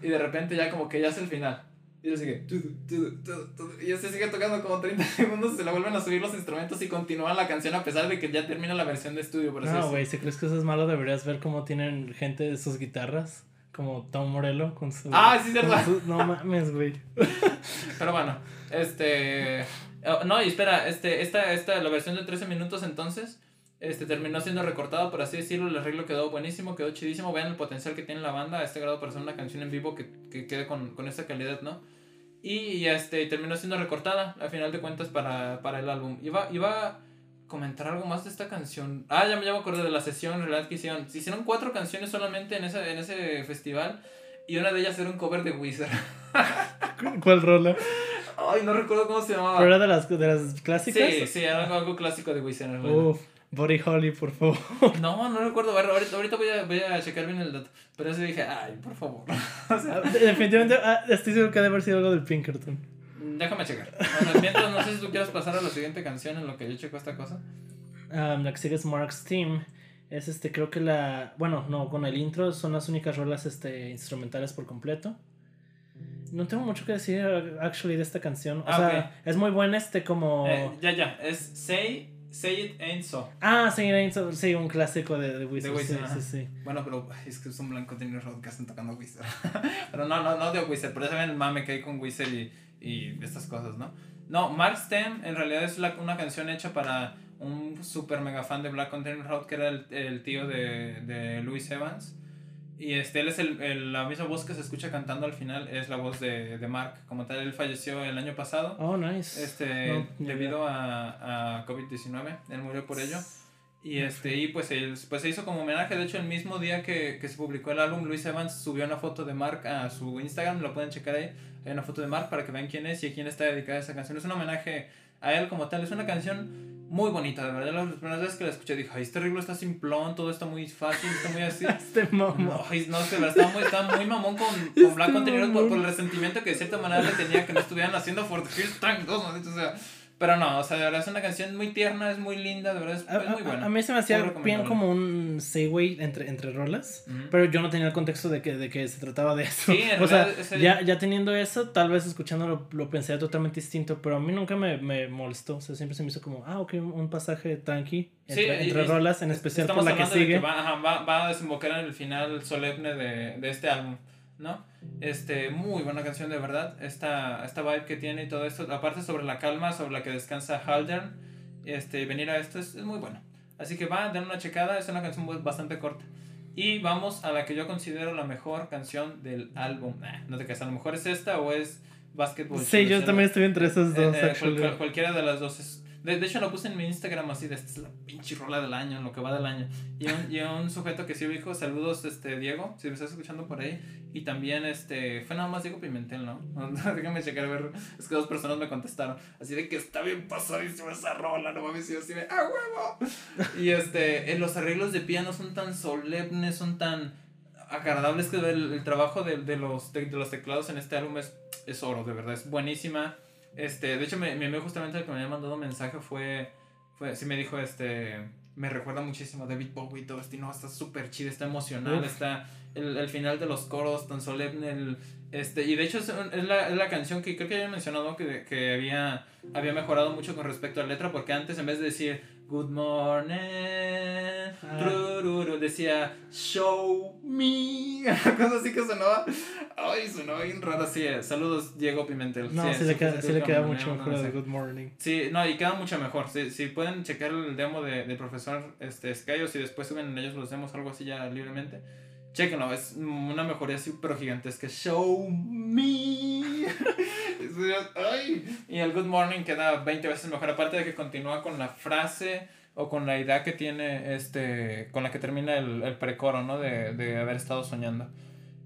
y de repente ya como que ya es el final. Y yo sigue. Y se sigue tocando como 30 segundos, se la vuelven a subir los instrumentos y continúan la canción a pesar de que ya termina la versión de estudio. Por no, güey, si crees que eso es malo, deberías ver cómo tienen gente de sus guitarras como Tom Morello con su. Ah, sí, cierto. no mames, güey. Pero bueno, este. Oh, no, y espera, este, esta, esta, la versión de 13 minutos entonces. Este terminó siendo recortada, por así decirlo. El arreglo quedó buenísimo, quedó chidísimo. Vean el potencial que tiene la banda a este grado para hacer una canción en vivo que, que quede con, con esta calidad, ¿no? Y, este terminó siendo recortada, a final de cuentas, para, para el álbum. Iba, iba comentar algo más de esta canción. Ah, ya me, ya me acordé de la sesión en realidad que hicieron. Se hicieron cuatro canciones solamente en ese, en ese festival. Y una de ellas era un cover de Wizard. ¿Cuál rola? Ay, no recuerdo cómo se llamaba. ¿Pero era de las, de las clásicas? Sí, sí, era algo, clásico de Wizard. Uf, Body Holly, por favor. No, no recuerdo. Ahorita, ahorita voy, a, voy a checar bien el dato. Pero eso dije, ay, por favor. Ah, definitivamente, ah, estoy seguro que debe haber sido algo del Pinkerton. Déjame checar. mientras, no sé si tú quieres pasar a la siguiente canción en lo que yo checo esta cosa. Um, la que sigue es Mark's Team. Es este, creo que la. Bueno, no, con el intro son las únicas rolas este, instrumentales por completo. No tengo mucho que decir, actually, de esta canción. O ah, sea, es muy buena, este, como. Eh, ya, ya. Es Say, Say It Ain't So. Ah, Say It Ain't So. Sí, un clásico de, de Wizard. sí, sí, sí, Bueno, pero es que es un blanco tiene road que están tocando Wizard. pero no, no, no de Wizard. Pero ven el mame que hay con Wizard y y estas cosas, ¿no? No, Mark Stem en realidad es la, una canción hecha para un super mega fan de Black Country Road que era el, el tío de, de Louis Evans. Y este, él es el, la misma voz que se escucha cantando al final, es la voz de, de Mark. Como tal, él falleció el año pasado. Oh, nice. Este, debido a, a COVID-19, él murió por ello. Y este, y pues, él, pues se hizo como homenaje. De hecho, el mismo día que, que se publicó el álbum, Luis Evans subió una foto de Mark a su Instagram, lo pueden checar ahí. Hay una foto de Mark para que vean quién es y a quién está dedicada esa canción. Es un homenaje a él como tal. Es una canción muy bonita, de verdad. Las primeras veces que la escuché dije, ay, este ritmo está simplón, todo está muy fácil, está muy así. este mamón. No, no, está muy, está muy mamón con, con este Blanco anterior por, por, el resentimiento que de cierta manera le tenía que no estuvieran haciendo For the First Time 2, o sea. Pero no, o sea, de verdad es una canción muy tierna, es muy linda, de verdad es, a, muy buena. A, mí se me hacía bien como un segue entre, entre rolas, pero yo no tenía el contexto de que, de que se trataba de eso. Sí, en o sea, ya, ya teniendo eso, tal vez escuchándolo lo pensé totalmente distinto, pero a mí nunca me, me molestó. O sea, siempre se me hizo como, ah, ok, un pasaje tranqui entre, entre rolas, en especial por la que sigue. Que va, va, va, a desembocar en el final solemne de, de este álbum. ¿No? Este, muy buena canción de verdad. Esta, esta vibe que tiene y todo esto. Aparte sobre la calma, sobre la que descansa Haldern. Este, venir a esto es, muy bueno. Así que va, den una checada. Es una canción bastante corta. Y vamos a la que yo considero la mejor canción del álbum. no te creas, a lo mejor es esta o es Basketball. Sí, yo también estoy entre esas dos. Eh, eh, cualquiera de las dos es de, de, hecho, lo puse en mi Instagram así de esta es la pinche rola del año, lo que va del año. Y un, y un sujeto que sí dijo, saludos, este, Diego, si me estás escuchando por ahí. Y también, este, fue nada más Diego Pimentel, ¿no? Déjame checar a ver, es que dos personas me contestaron. Así de que está bien pasadísima esa rola, no mames, y así de, ¡ah, huevo! Y este, los arreglos de piano son tan solemnes, son tan agradables que el, el trabajo de, de los, de, los teclados en este álbum es, es oro, de verdad, es buenísima. Este, de hecho, mi, amigo justamente el que me había mandado un mensaje fue, fue, sí me dijo, este, me recuerda muchísimo a David Bowie y todo no, está súper chido, está emocional, está el, el, final de los coros tan solemne, el, este, y de hecho es, es, la, es, la, canción que creo que había mencionado que, que había, había mejorado mucho con respecto a la letra, porque antes en vez de decir Good morning. Ah. decía Show me. Cosa así que sonaba. Ay, sonaba bien raro así. Saludos, Diego Pimentel. No, sí, le queda, sí le queda mucho mejor de Good Morning. Sí, no, y queda mucho mejor. Si, si pueden checar el demo de, del profesor este, Skyos y después suben en ellos los demos, algo así ya libremente. Chequenlo, es una mejoría súper gigantesca. Show me. Y el Good Morning queda 20 veces mejor. Aparte de que continúa con la frase o con la idea que tiene, este, con la que termina el, el precoro, ¿no? De, de haber estado soñando.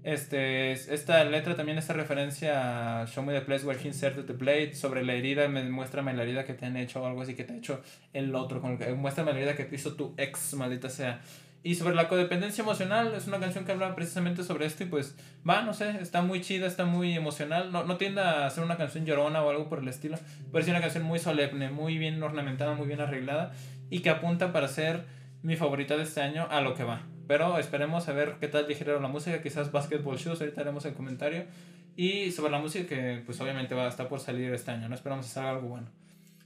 Este, esta letra también hace referencia a Show Me the Place Where He Inserted the Blade sobre la herida, me, muéstrame la herida que te han hecho o algo así que te ha hecho el otro, con el, muéstrame la herida que te hizo tu ex, maldita sea. Y sobre la codependencia emocional, es una canción que habla precisamente sobre esto y pues va, no sé, está muy chida, está muy emocional. No, no tiende a ser una canción llorona o algo por el estilo, pero es una canción muy solemne, muy bien ornamentada, muy bien arreglada y que apunta para ser mi favorita de este año a lo que va. Pero esperemos a ver qué tal dijeron la música, quizás Basketball Shoes, ahorita haremos el comentario. Y sobre la música que pues obviamente va a estar por salir este año, no esperamos hacer algo bueno.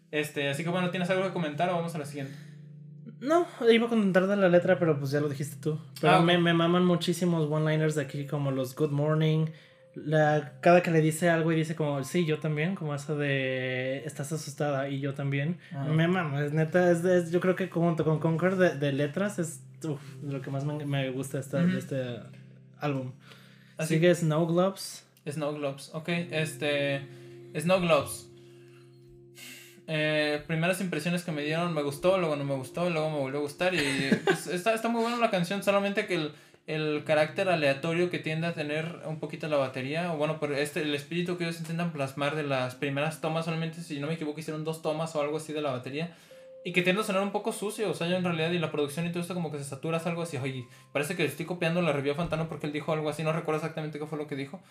Este, así que bueno, ¿tienes algo que comentar o vamos a la siguiente? No, iba a comentar de la letra, pero pues ya lo dijiste tú. Pero ah, me, me, maman muchísimos one-liners de aquí, como los Good Morning. La, cada que le dice algo y dice como, sí, yo también, como eso de, estás asustada y yo también. Ah. Me mama, es neta, es, es, yo creo que junto con Conquer de, de letras es uf, lo que más me, me gusta esta, uh -huh. de este álbum. Así que Snow Globes. Snow Globes, ok, este, Snow Globes. Eh, primeras impresiones que me dieron, me gustó, luego no me gustó, luego me volvió a gustar. Y pues, está, está muy buena la canción, solamente que el, el, carácter aleatorio que tiende a tener un poquito la batería, o bueno, por este, el espíritu que ellos intentan plasmar de las primeras tomas, solamente si no me equivoco, hicieron dos tomas o algo así de la batería. Y que tiende a sonar un poco sucio, o sea, yo en realidad, y la producción y todo esto como que se satura, es algo así, oye, parece que estoy copiando la review Fantano porque él dijo algo así, no recuerdo exactamente qué fue lo que dijo,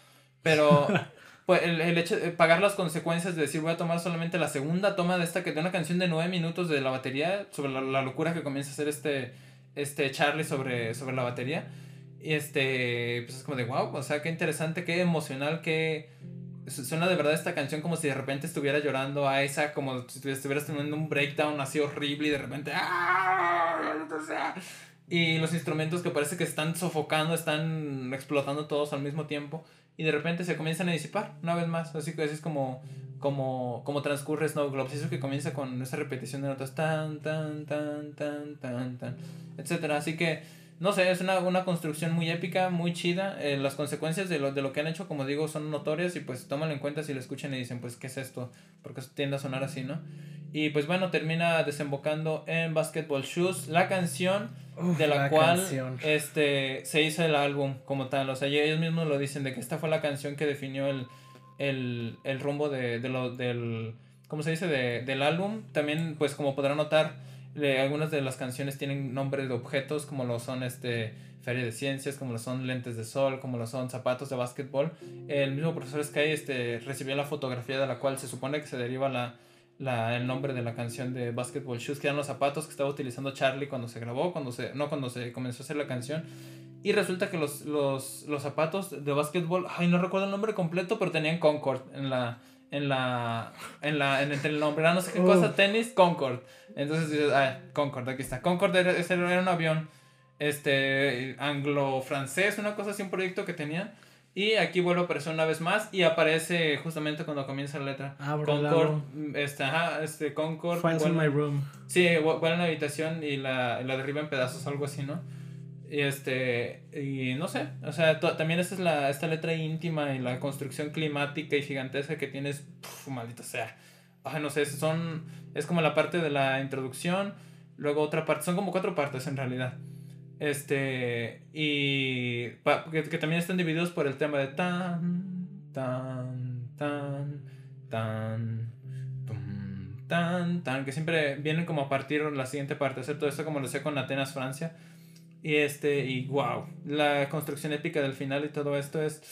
pero pues el, el, hecho de pagar las consecuencias de decir voy a tomar solamente la segunda toma de esta que de una canción de nueve minutos de la batería sobre la, la, locura que comienza a hacer este este Charlie sobre, sobre la batería y este pues es como de wow o sea qué interesante qué emocional qué suena de verdad esta canción como si de repente estuviera llorando a esa como si estuvieras teniendo un breakdown así horrible y de repente ¡ah! y los instrumentos que parece que están sofocando están explotando todos al mismo tiempo y de repente se comienzan a disipar una vez más. Así que así es como, como, como transcurre Snow Globes. Eso que comienza con esa repetición de notas tan, tan, tan, tan, tan, tan, etcétera. Así que no sé, es una, una construcción muy épica, muy chida. Eh, las consecuencias de lo, de lo que han hecho, como digo, son notorias y pues tómalo en cuenta si lo escuchan y dicen, pues, ¿qué es esto? Porque tiende a sonar así, ¿no? Y pues bueno, termina desembocando en Basketball Shoes, la canción de la, cual este se hizo el álbum como tal. O sea, ellos mismos lo dicen de que esta fue la canción que definió el, el, el rumbo de, de lo, del, ¿cómo se dice? De, del álbum. También, pues como podrán notar, algunas de las canciones tienen nombres de objetos como lo son este Feria de Ciencias, como lo son lentes de sol, como lo son zapatos de básquetbol. El mismo profesor Sky este, recibió la fotografía de la cual se supone que se deriva la la, el nombre de la canción de Basketball Shoes, que eran los zapatos que estaba utilizando Charlie cuando se grabó, cuando se, no cuando se comenzó a hacer la canción. Y resulta que los, los, los zapatos de básquetbol, ay, no recuerdo el nombre completo, pero tenían Concord en la, en la, en la, en el nombre, no sé qué cosa, tenis, Concord. Entonces dices, ay, Concord, aquí está. Concord era, era un avión, este, anglo-francés, una cosa así, un proyecto que tenía. Y aquí vuelve a aparecer una vez más y aparece justamente cuando comienza la letra. Ah, Concord, este, ajá, este, Concord. Files in my room. Sí, vuelve a la habitación y la, la derriba en pedazos, algo así, ¿no? Y este, y no sé, o sea, también esta es la, esta letra íntima y la construcción climática y gigantesca que tienes, maldito sea. Ay, no sé, son, es como la parte de la introducción, luego otra parte, son como cuatro partes en realidad. Este, y que, también están divididos por el tema de tan, tan, tan, tan, tan, tan, que siempre vienen como a partir la siguiente parte, todo esto como lo sé con Atenas, Francia. Y este, y wow, la construcción épica del final y todo esto es.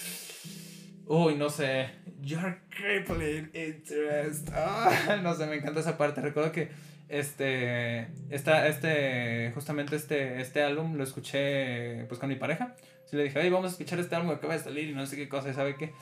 Uy, no sé. Your crippling interest. Ah, no sé, me encanta esa parte. Recuerdo que este, esta, este, justamente este, este álbum lo escuché pues con mi pareja. Sí, le dije, ay, vamos a escuchar este álbum que acaba de salir y no sé qué cosa, ¿sabe qué?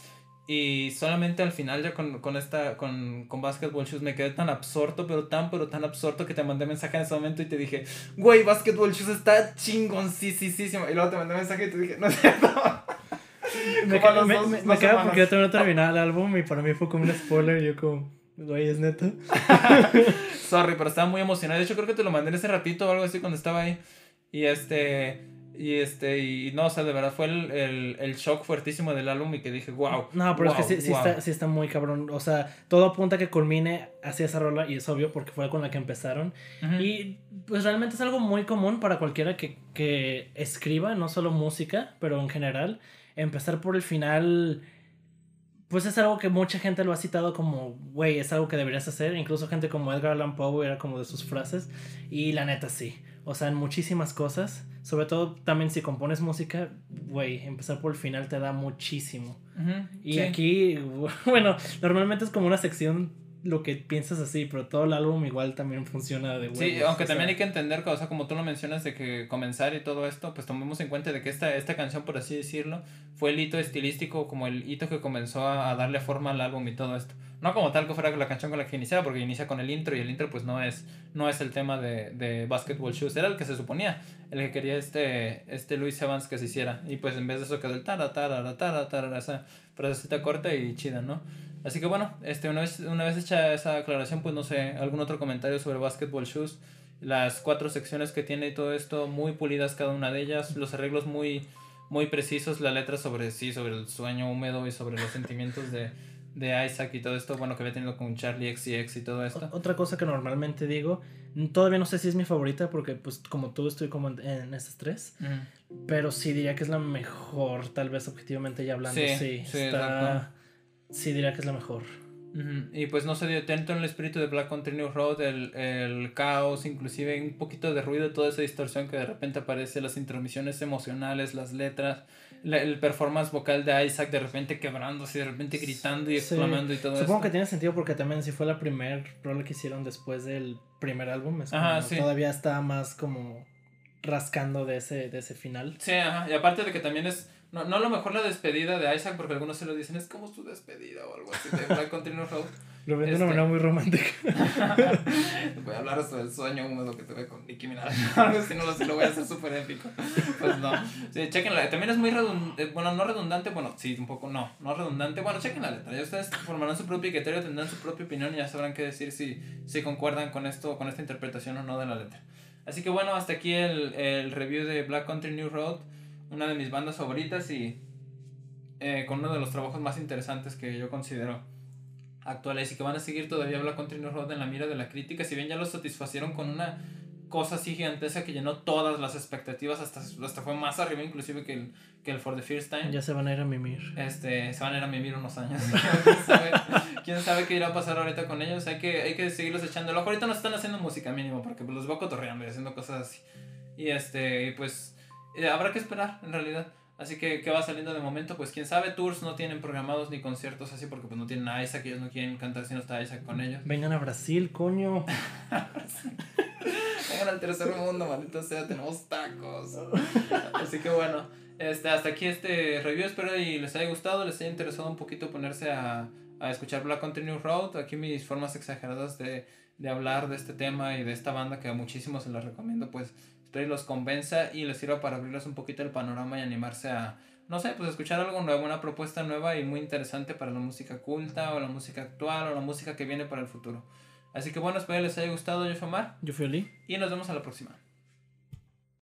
Y solamente al final ya con, con esta, con, con Basketball Shoes me quedé tan absorto, pero tan, pero tan absorto que te mandé mensaje en ese momento y te dije, güey, Basketball Shoes está chingoncísimo. Y luego te mandé mensaje y te dije, no es cierto. me, me, me, me queda porque yo todavía no terminé el álbum y para mí fue como un spoiler y yo como... Güey, es neto. Sorry, pero estaba muy emocionado. De hecho, creo que te lo mandé en ese ratito o algo así cuando estaba ahí. Y este. Y este, y no, o sea, de verdad fue el, el, el shock fuertísimo del álbum y que dije, wow. No, pero es que sí, sí, está, sí, está, muy cabrón. O sea, todo apunta a que culmine hacia esa rola y es obvio porque fue con la que empezaron. Y pues realmente es algo muy común para cualquiera que, que escriba, no solo música, pero en general. Empezar por el final pues es algo que mucha gente lo ha citado como, güey, es algo que deberías hacer. Incluso gente como Edgar Allan Poe era como de sus frases. Y la neta sí. O sea, en muchísimas cosas. Sobre todo también si compones música, güey, empezar por el final te da muchísimo. y aquí, bueno, normalmente es como una sección lo que piensas así, pero todo el álbum igual también funciona de huevos. Sí, aunque también hay que entender que, o sea, como tú lo mencionas de que comenzar y todo esto, pues tomemos en cuenta de que esta, esta canción, por así decirlo, fue el hito estilístico, como el hito que comenzó a, darle forma al álbum y todo esto. No como tal que fuera la canción con la que iniciaba, porque inicia con el intro y el intro pues no es, no es el tema de, de Basketball Shoes, era el que se suponía, el que quería este, este Luis Evans que se hiciera. Y pues en vez de eso quedó el tara, tara, tara, tara, esa frasecita corta y chida, ¿no? Así que bueno, este, una, vez, una vez hecha esa aclaración, pues no sé, algún otro comentario sobre Basketball Shoes. Las cuatro secciones que tiene y todo esto, muy pulidas cada una de ellas, los arreglos muy, muy precisos, la letra sobre sí, sobre el sueño húmedo y sobre los sentimientos de, de Isaac y todo esto, bueno, que había tenido con Charlie X y X y todo esto. Otra cosa que normalmente digo, todavía no sé si es mi favorita porque pues como tú estoy como en, en estas tres, pero sí diría que es la mejor, tal vez objetivamente ya hablando, sí, sí, está... Sí, diría que es la mejor. Y pues no sé, dentro en el espíritu de Black Country New Road, el, el, caos, inclusive un poquito de ruido, toda esa distorsión que de repente aparece, las intromisiones emocionales, las letras, el performance vocal de Isaac de repente quebrándose, de repente gritando y exclamando y todo eso. Supongo que tiene sentido porque también si fue la primer rol que hicieron después del primer álbum, es todavía está más como rascando de ese, de ese final. Sí, ajá. y aparte de que también es no, no a lo mejor la despedida de Isaac, porque algunos se lo dicen, es como su despedida o algo así de Black Continuous Road. Lo ven de una este, manera muy romántica. voy a hablar hasta del sueño húmedo que tuve con Nicki Minaj. si no lo, lo voy a hacer súper épico. Pues no. Sí, chequenla. También es muy redundante. Eh, bueno, no redundante. Bueno, sí, un poco no. No redundante. Bueno, chequen la letra. Ya ustedes formarán su propio criterio, tendrán su propia opinión y ya sabrán qué decir si, si concuerdan con esto, con esta interpretación o no de la letra. Así que bueno, hasta aquí el, el review de Black Country New Road, una de mis bandas favoritas y eh, con uno de los trabajos más interesantes que yo considero actuales y que van a seguir todavía Black Country New Road en la mira de la crítica, si bien ya lo satisfacieron con una cosa así gigantesca que llenó todas las expectativas, hasta, hasta fue más arriba inclusive que el, que el For the First Time. Ya se van a ir a mimir. Este, se van a ir a mimir unos años. ¿Quién, sabe, quién sabe qué irá a pasar ahorita con ellos. Hay que, hay que seguirlos echando el ojo. Ahorita no están haciendo música mínimo porque pues, los veo cotorreando y haciendo cosas así. Y este, pues eh, habrá que esperar en realidad. Así que, ¿qué va saliendo de momento? Pues quién sabe, tours no tienen programados ni conciertos así porque pues no tienen a Isaac, ellos no quieren cantar si no está Isaac con ellos. Vengan a Brasil, coño. Vengan al tercer mundo, maldito sea, tenemos tacos. Así que bueno, este, hasta aquí este review, espero y les haya gustado, les haya interesado un poquito ponerse a, a escuchar Black Country New Road, aquí mis formas exageradas de, de hablar de este tema y de esta banda que a muchísimos se las recomiendo, pues espero y los convenza y les sirva para abrirles un poquito el panorama y animarse a, no sé, pues escuchar algo nuevo, una propuesta nueva y muy interesante para la música culta o la música actual o la música que viene para el futuro. Así que bueno, espero les haya gustado, yo fui Omar. Yo fui Oli. Y nos vemos a la próxima.